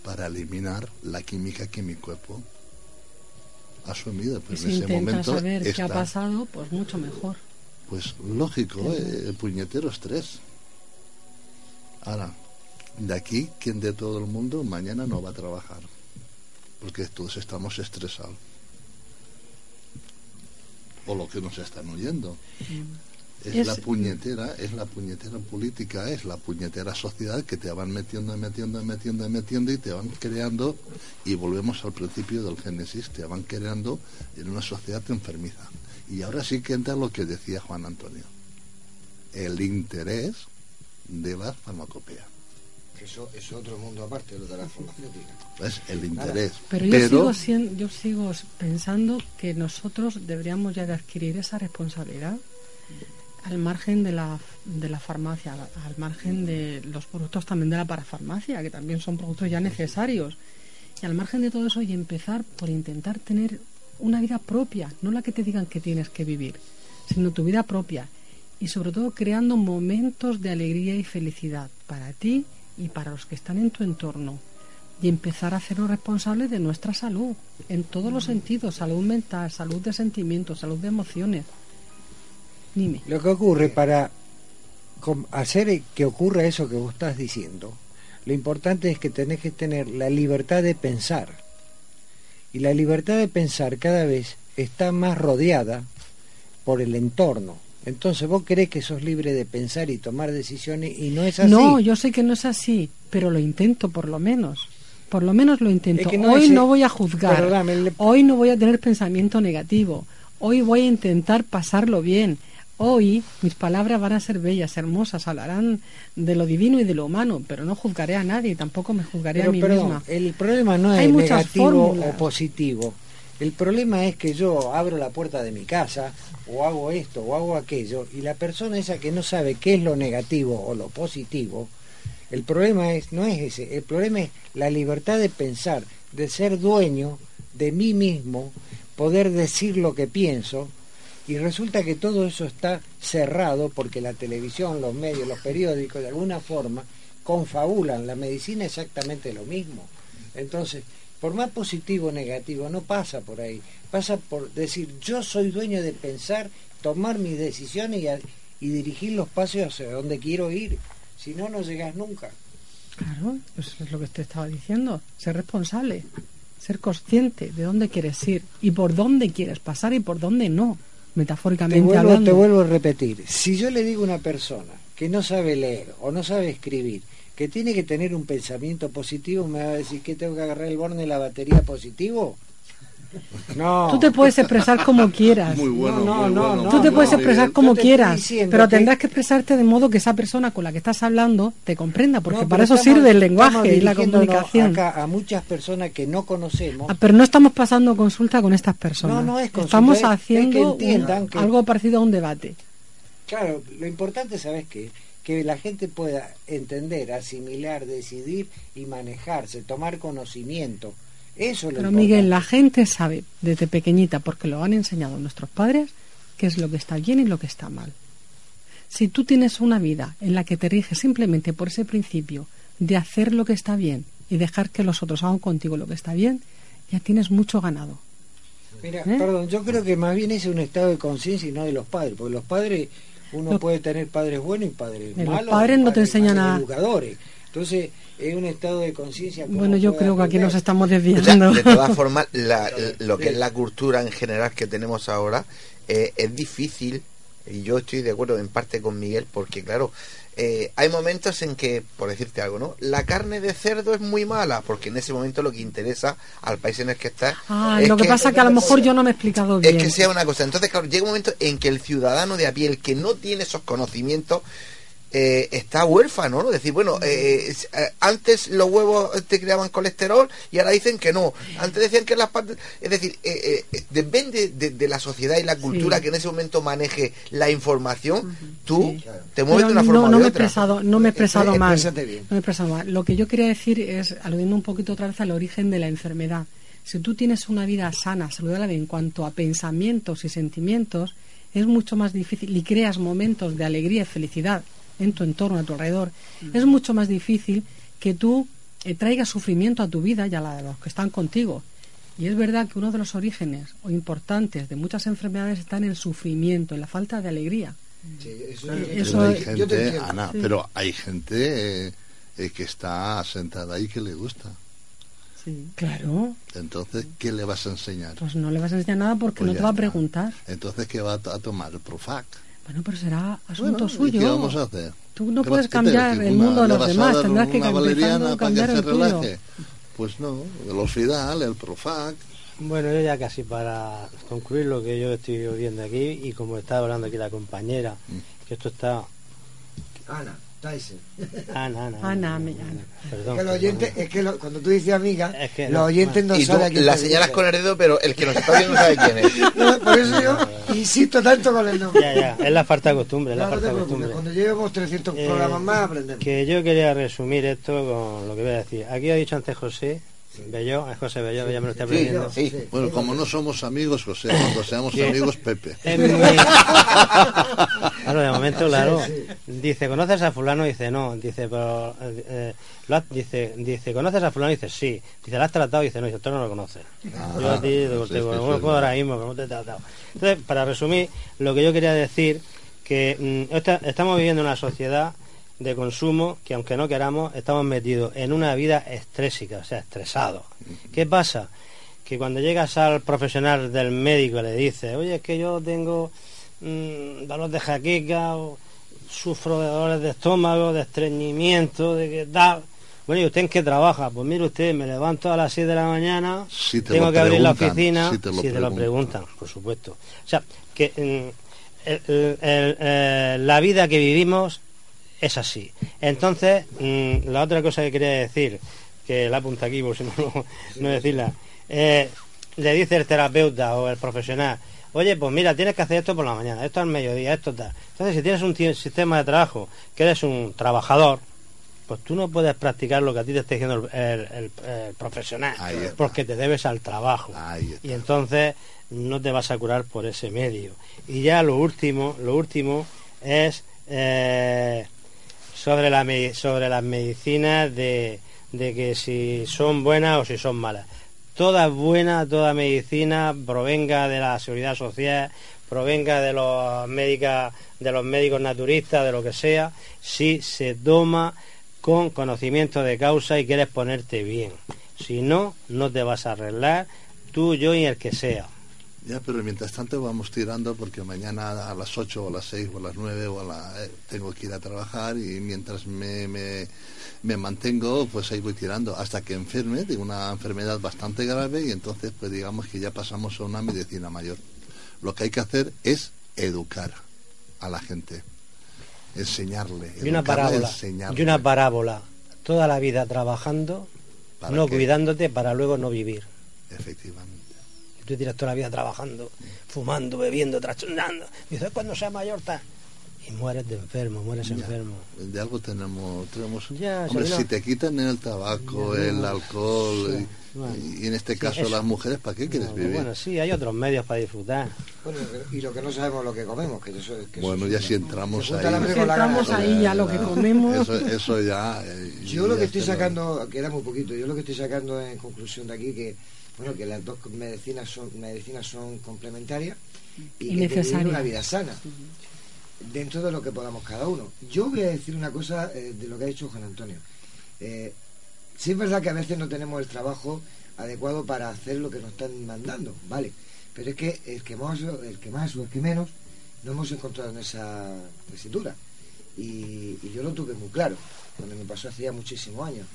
para eliminar la química que mi cuerpo ha sumido. Y Pues si en ese momento saber qué ha está, pasado, pues mucho mejor. pues lógico, eh, el puñetero estrés. Ahora, de aquí, quien de todo el mundo mañana no va a trabajar, porque todos estamos estresados. O lo que nos están oyendo. Es, Es- la puñetera, es la puñetera política, es la puñetera sociedad que te van metiendo, y metiendo, y metiendo, y metiendo y te van creando, y volvemos al principio del Génesis, te van creando en una sociedad enfermiza. Y ahora sí que entra lo que decía Juan Antonio, el interés de la farmacopea. Eso es otro mundo aparte, lo de la farmacéutica. Es el interés. Pero yo, sigo sien- yo sigo pensando que nosotros deberíamos ya de adquirir esa responsabilidad al margen de la, de la farmacia, al, al margen de los productos también de la parafarmacia, que también son productos ya necesarios. Y al margen de todo eso y empezar por intentar tener una vida propia, no la que te digan que tienes que vivir, sino tu vida propia. Y sobre todo creando momentos de alegría y felicidad para ti y para los que están en tu entorno y empezar a hacernos responsables de nuestra salud, en todos los sentidos, salud mental, salud de sentimientos, salud de emociones. Dime. Lo que ocurre para hacer que ocurra eso que vos estás diciendo, lo importante es que tenés que tener la libertad de pensar. Y la libertad de pensar cada vez está más rodeada por el entorno. Entonces vos crees que sos libre de pensar y tomar decisiones y no es así. No, yo sé que no es así, pero lo intento por lo menos. Por lo menos lo intento. Es que no Hoy es- no voy a juzgar. Le- Hoy no voy a tener pensamiento negativo. Hoy voy a intentar pasarlo bien. Hoy mis palabras van a ser bellas, hermosas, hablarán de lo divino y de lo humano, pero no juzgaré a nadie, tampoco me juzgaré Pero, a mí perdón, misma. el problema no es Hay muchas negativo fórmulas. o positivo. El problema es que yo abro la puerta de mi casa o hago esto o hago aquello y la persona esa que no sabe qué es lo negativo o lo positivo, el problema es no es ese, el problema es la libertad de pensar, de ser dueño de mí mismo, poder decir lo que pienso y resulta que todo eso está cerrado porque la televisión, los medios, los periódicos de alguna forma confabulan la medicina exactamente lo mismo. Entonces, por más positivo o negativo, no pasa por ahí. Pasa por decir, yo soy dueño de pensar, tomar mis decisiones y, a- y dirigir los pasos hacia donde quiero ir. Si no, no llegas nunca. Claro, pues es lo que te estaba diciendo. Ser responsable, ser consciente de dónde quieres ir y por dónde quieres pasar y por dónde no, Te metafóricamente vuelvo, hablando. te vuelvo a repetir, si yo le digo a una persona que no sabe leer o no sabe escribir, que tiene que tener un pensamiento positivo, me va a decir que tengo que agarrar el borne de la batería positivo. [laughs] No. Tú te puedes expresar como quieras. Muy bueno, No, muy no, bueno, no, Tú te puedes expresar como te quieras, pero que- tendrás que expresarte de modo que esa persona con la que estás hablando te comprenda, porque No, para eso estamos- sirve el lenguaje y la comunicación. acá a muchas personas que no conocemos. Ah, Pero no estamos pasando consulta con estas personas. No, no es consulta, Estamos es- es que haciendo entiendan un- que- algo parecido a un debate. Claro, lo importante, ¿sabes qué? Que la gente pueda entender, asimilar, decidir y manejarse, tomar conocimiento. Eso es lo Pero importante. Miguel, la gente sabe desde pequeñita, porque lo han enseñado nuestros padres, qué es lo que está bien y lo que está mal. Si tú tienes una vida en la que te riges simplemente por ese principio de hacer lo que está bien y dejar que los otros hagan contigo lo que está bien, ya tienes mucho ganado. Mira, ¿Eh? perdón, yo creo que más bien es un estado de conciencia y no de los padres, porque los padres, uno puede tener padres buenos y padres Los malos. padres no te enseñan a- educadores. Entonces, es un estado de conciencia. como Bueno, yo creo que aquí nos estamos O sea, desviando. de todas formas, la- [laughs] lo que es la cultura en general que tenemos ahora eh, es difícil, y yo estoy de acuerdo en parte con Miguel, porque claro, eh, hay momentos en que, por decirte algo, ¿no? La carne de cerdo es muy mala, porque en ese momento lo que interesa al país en el que estás Ah, es lo que, pasa es que a lo mejor yo no me he explicado es bien. que sea una cosa. Entonces, claro, llega un momento en que el ciudadano de a pie, el que no tiene esos conocimientos, eh, está huérfano, ¿no? Decir, bueno, eh, eh, antes los huevos te creaban colesterol y ahora dicen que no. Antes decían que las partes... Es decir, eh, eh, depende de, de la sociedad y la cultura Sí. que en ese momento maneje la información, tú te mueves Pero de una forma no, no me he expresado, no me he expresado mal. No me he expresado mal. Lo que yo quería decir es, aludiendo un poquito otra vez al origen de la enfermedad. Si tú tienes una vida sana, saludable en cuanto a pensamientos y sentimientos, es mucho más difícil y creas momentos de alegría y felicidad en tu entorno, a tu alrededor. Es mucho más difícil que tú eh, traigas sufrimiento a tu vida y a la de los que están contigo. Y es verdad que uno de los orígenes o importantes de muchas enfermedades está en el sufrimiento, en la falta de alegría. Pero Eso hay es- gente, yo te entiendo. Ana, Sí. pero hay gente eh, eh, que está sentada ahí que le gusta. Claro, Entonces, ¿qué le vas a enseñar? pues no le vas a enseñar nada porque Pues no te va a preguntar. Entonces, ¿qué va a, a tomar? El Profac. Bueno, pero será asunto Bueno, ¿y suyo. ¿Qué vamos a hacer? Tú no ¿Qué puedes cambiar el una- mundo de le los demás, tendrás que cambiar se el tuyo. Pues no, el Ofidal, el Profac. Bueno, yo ya casi para concluir lo que yo estoy viendo aquí y como estaba hablando aquí la compañera, que esto está... Ana, Tyson. Ana, Ana. Ana, mi- Ana. Perdón. que los oyentes, es que lo- cuando tú dices amiga, que los no, oyentes no tú saben quién la señalas con el dedo, pero el que nos está viendo no sabe quién es. [laughs] No, Por eso yo insisto tanto con el nombre. Ya, ya, es la falta de costumbre, es la No, no falta de costumbre. cuando llevemos 300 Eh, programas más aprendemos. Que yo quería resumir esto con lo que voy a decir. Aquí ha dicho antes José, Bello, es José Bello, ya me lo estoy aprendiendo. Bueno, como no somos amigos, José, cuando seamos ¿Qué? amigos, Pepe. [laughs] Muy- Claro, de momento, claro. Dice, ¿conoces a fulano? Dice, no. Dice, pero... eh, eh, lo has- dice, dice, ¿conoces a fulano? Dice, sí. Dice, ¿lo has tratado? Dice, no. Dice, tú no lo conoces. yo a ti te, Ah, sí, te sí, conozco sí. ahora mismo, pero no te he tratado. Entonces, para resumir, lo que yo quería decir, que mm, esta- estamos viviendo en una sociedad de consumo que aunque no queramos estamos metidos en una vida estrésica, o sea, estresados. ¿Qué pasa? Que cuando llegas al profesional del médico le dices, oye, es que yo tengo mm, dolor de jaqueca, o sufro de dolores de estómago, de estreñimiento, de que tal. Bueno, ¿y usted en qué trabaja? Pues mire usted, me levanto a las 6 de la mañana, Si te tengo que abrir la oficina, si te lo preguntan. preguntan. por supuesto. O sea, que mm, el- el- el- eh, la vida que vivimos es así. Entonces, mm, la otra cosa que quería decir, que la apunta aquí por si no, no, [laughs] no decirla, eh, le dice el terapeuta o el profesional, oye, pues mira, tienes que hacer esto por la mañana, esto al mediodía, esto tal. Entonces, si tienes un sistema de trabajo, que eres un trabajador, pues tú no puedes practicar lo que a ti te está diciendo el, el- el- el profesional, porque te debes al trabajo. Y entonces no te vas a curar por ese medio. Y ya lo último, lo último es eh, sobre, la, sobre las medicinas de, de que si son buenas o si son malas. toda buena, toda medicina provenga de la seguridad social, provenga de los médicos, de los médicos naturistas, de lo que sea, si se toma con conocimiento de causa y quieres ponerte bien. Si no, no te vas a arreglar tú, yo y el que sea. Ya, pero mientras tanto vamos tirando porque mañana a las 8 o a las 6 o a las 9 o a la, eh, tengo que ir a trabajar y mientras me, me, me, mantengo, pues ahí voy tirando hasta que enferme de una enfermedad bastante grave y entonces pues digamos que ya pasamos a una medicina mayor. Lo que hay que hacer es educar a la gente, enseñarle. Y una parábola. Y una parábola. Toda la vida trabajando, no cuidándote para luego no vivir. Efectivamente tú tiras toda la vida trabajando, fumando, bebiendo, trastornando. Cuando sea mayor, está. Y mueres de enfermo, mueres enfermo. De algo tenemos. tenemos Hombre, si te quitan el tabaco, el alcohol. Y, en este caso las mujeres, ¿para qué quieres vivir? Bueno, sí, hay otros medios para disfrutar. Bueno, y lo que no sabemos lo que comemos, que eso, que Bueno, ya si entramos ahí. Si entramos ahí ya lo que comemos. Eso, ya. Eh, yo lo que estoy sacando, queda muy poquito, yo lo que estoy sacando en conclusión de aquí que bueno, que las dos medicinas son, medicinas son complementarias y, que tener una vida sana dentro de lo que podamos cada uno. Yo voy a decir una cosa eh, de lo que ha dicho Juan Antonio. Eh, sí es verdad que a veces no tenemos el trabajo adecuado para hacer lo que nos están mandando, ¿vale? Pero es que el que más, el que más o el que menos no hemos encontrado en esa tesitura. Y, y yo lo tuve muy claro, cuando me pasó hacía muchísimos años.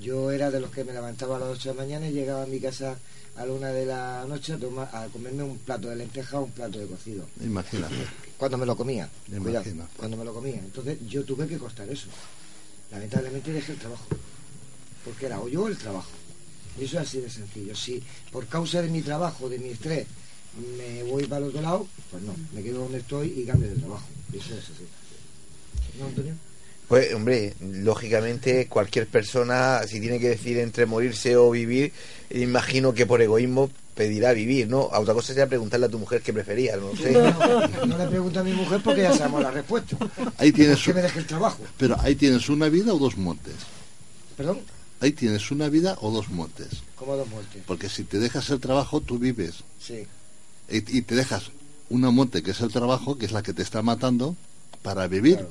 Yo era de los que me levantaba a las 8 de la mañana y llegaba a mi casa a la una de la noche a, comerme un plato de lenteja o un plato de cocido. Imagínate. Cuando me lo comía. cuando me lo comía. Entonces yo tuve que costar eso. Lamentablemente dejé el trabajo. Porque era o yo el trabajo. Y eso es así de sencillo. Si por causa de mi trabajo, de mi estrés, me voy para el otro lado, pues no, me quedo donde estoy y cambio de trabajo. Eso es así. ¿No, Antonio? Pues, hombre, lógicamente cualquier persona, si tiene que decir entre morirse o vivir, imagino que por egoísmo pedirá vivir, ¿no? A otra cosa sería preguntarle a tu mujer qué prefería, no sé. No, le pregunto a mi mujer porque ya sabemos la respuesta. Ahí tienes que me deje el trabajo. Pero ahí tienes una vida o dos muertes. ¿Perdón? Ahí tienes una vida o dos muertes. ¿Cómo dos muertes? Porque si te dejas el trabajo, tú vives. Sí. Y, te dejas una muerte que es el trabajo, que es la que te está matando, para vivir.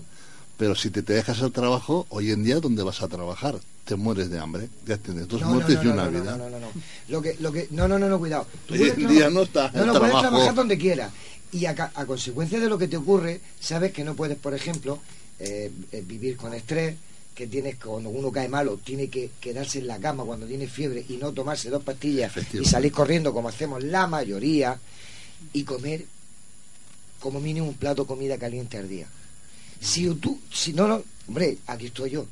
Pero si te, te dejas el trabajo, hoy en día, ¿dónde vas a trabajar? Te mueres de hambre. Ya tienes dos muertes y una vida. No, no, no, Lo que, lo que, no, no, no, no, cuidado. Tú puedes, día no está no, no, puedes trabajar donde quieras. Y a, consecuencia de lo que te ocurre, sabes que no puedes, por ejemplo, eh, eh, vivir con estrés, que tienes cuando uno cae malo tiene que quedarse en la cama cuando tiene fiebre y no tomarse dos pastillas y salir corriendo como hacemos la mayoría y comer como mínimo un plato de comida caliente al día. Si tú, si no, no, hombre, aquí estoy yo,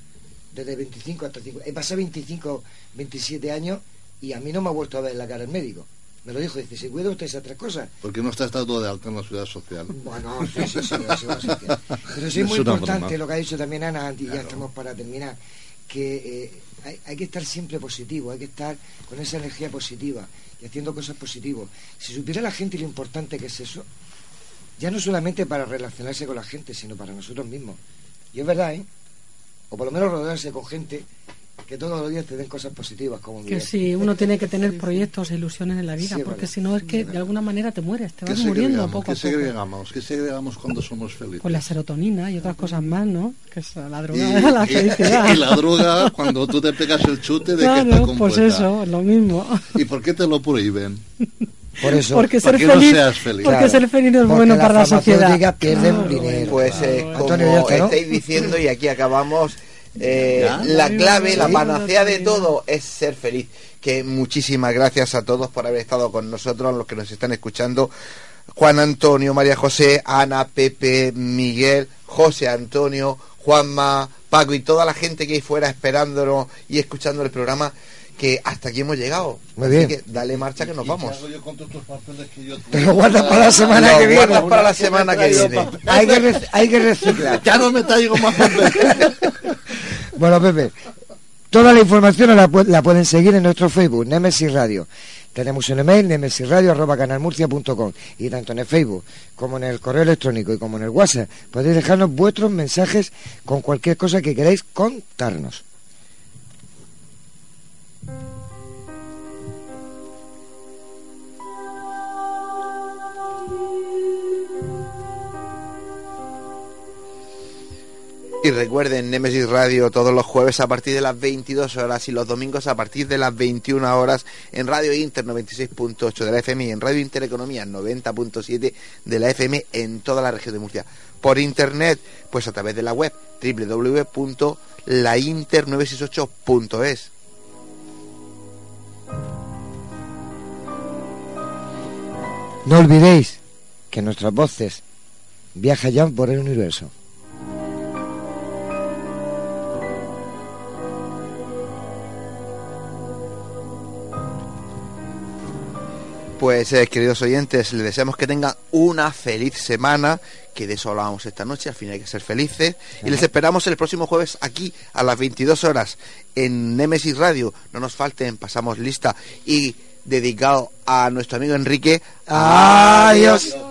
desde 25 hasta 50. He pasado 25, 27 años y a mí no me ha vuelto a ver la cara el médico. Me lo dijo, dice, ¿se cuida usted esas tres cosas? Porque no está estado de alta en la ciudad social. Bueno, sí, sí, sí, [laughs] Pero sí es muy importante lo que ha dicho también Ana, y ya estamos para terminar, que eh, hay, hay, que estar siempre positivo, hay que estar con esa energía positiva y haciendo cosas positivas. Si supiera la gente lo importante que es eso, ya no solamente para relacionarse con la gente, sino para nosotros mismos. Y es verdad, ¿eh? O por lo menos rodearse con gente que todos los días te den cosas positivas como que sí uno tiene que tener proyectos e ilusiones en la vida porque si no es que de alguna manera te mueres te vas muriendo poco ¿Qué a segregamos? ¿Qué segregamos cuando somos felices? Pues la serotonina y otras cosas más ¿no? que es la droga [laughs] la felicidad y, la droga cuando tú te pegas el chute de claro, que está pues eso lo mismo ¿y por qué te lo prohíben? [laughs] Por eso, porque ser feliz, Porque ser feliz es bueno para la sociedad. pierden dinero. Pues eh, como estáis diciendo, y aquí acabamos, eh, la clave, la panacea de todo es ser feliz. Que muchísimas gracias a todos por haber estado con nosotros, los que nos están escuchando. Juan Antonio, María José, Ana, Pepe, Miguel, José Antonio, Juanma, Paco y toda la gente que hay fuera esperándonos y escuchando el programa que hasta aquí hemos llegado. Muy bien. que dale marcha que nos vamos. Te lo guardas para la semana que viene. para la semana que viene. hay, que hay que reciclar. ya no me traigo más [laughs] Bueno, Pepe, toda la información la, la, pueden seguir en nuestro Facebook, Nemesis Radio. Tenemos un email, nemesisradio.canalmurcia.com y tanto en el Facebook como en el correo electrónico y como en el WhatsApp podéis dejarnos vuestros mensajes con cualquier cosa que queráis contarnos. Y recuerden, Nemesis Radio todos los jueves a partir de las 22 horas y los domingos a partir de las 21 horas en Radio Inter 96.8 de la FM y en Radio Intereconomía 90.7 de la FM en toda la región de Murcia. Por internet, pues a través de la web www.lainter968.es. No olvidéis que nuestras voces viajan ya por el universo. Pues eh, queridos oyentes, les deseamos que tengan una feliz semana, que de eso hablamos esta noche, al fin hay que ser felices, y les esperamos el próximo jueves aquí a las 22 horas en Nemesis Radio, no nos falten, pasamos lista, y dedicado a nuestro amigo Enrique, adiós. ¿Estamos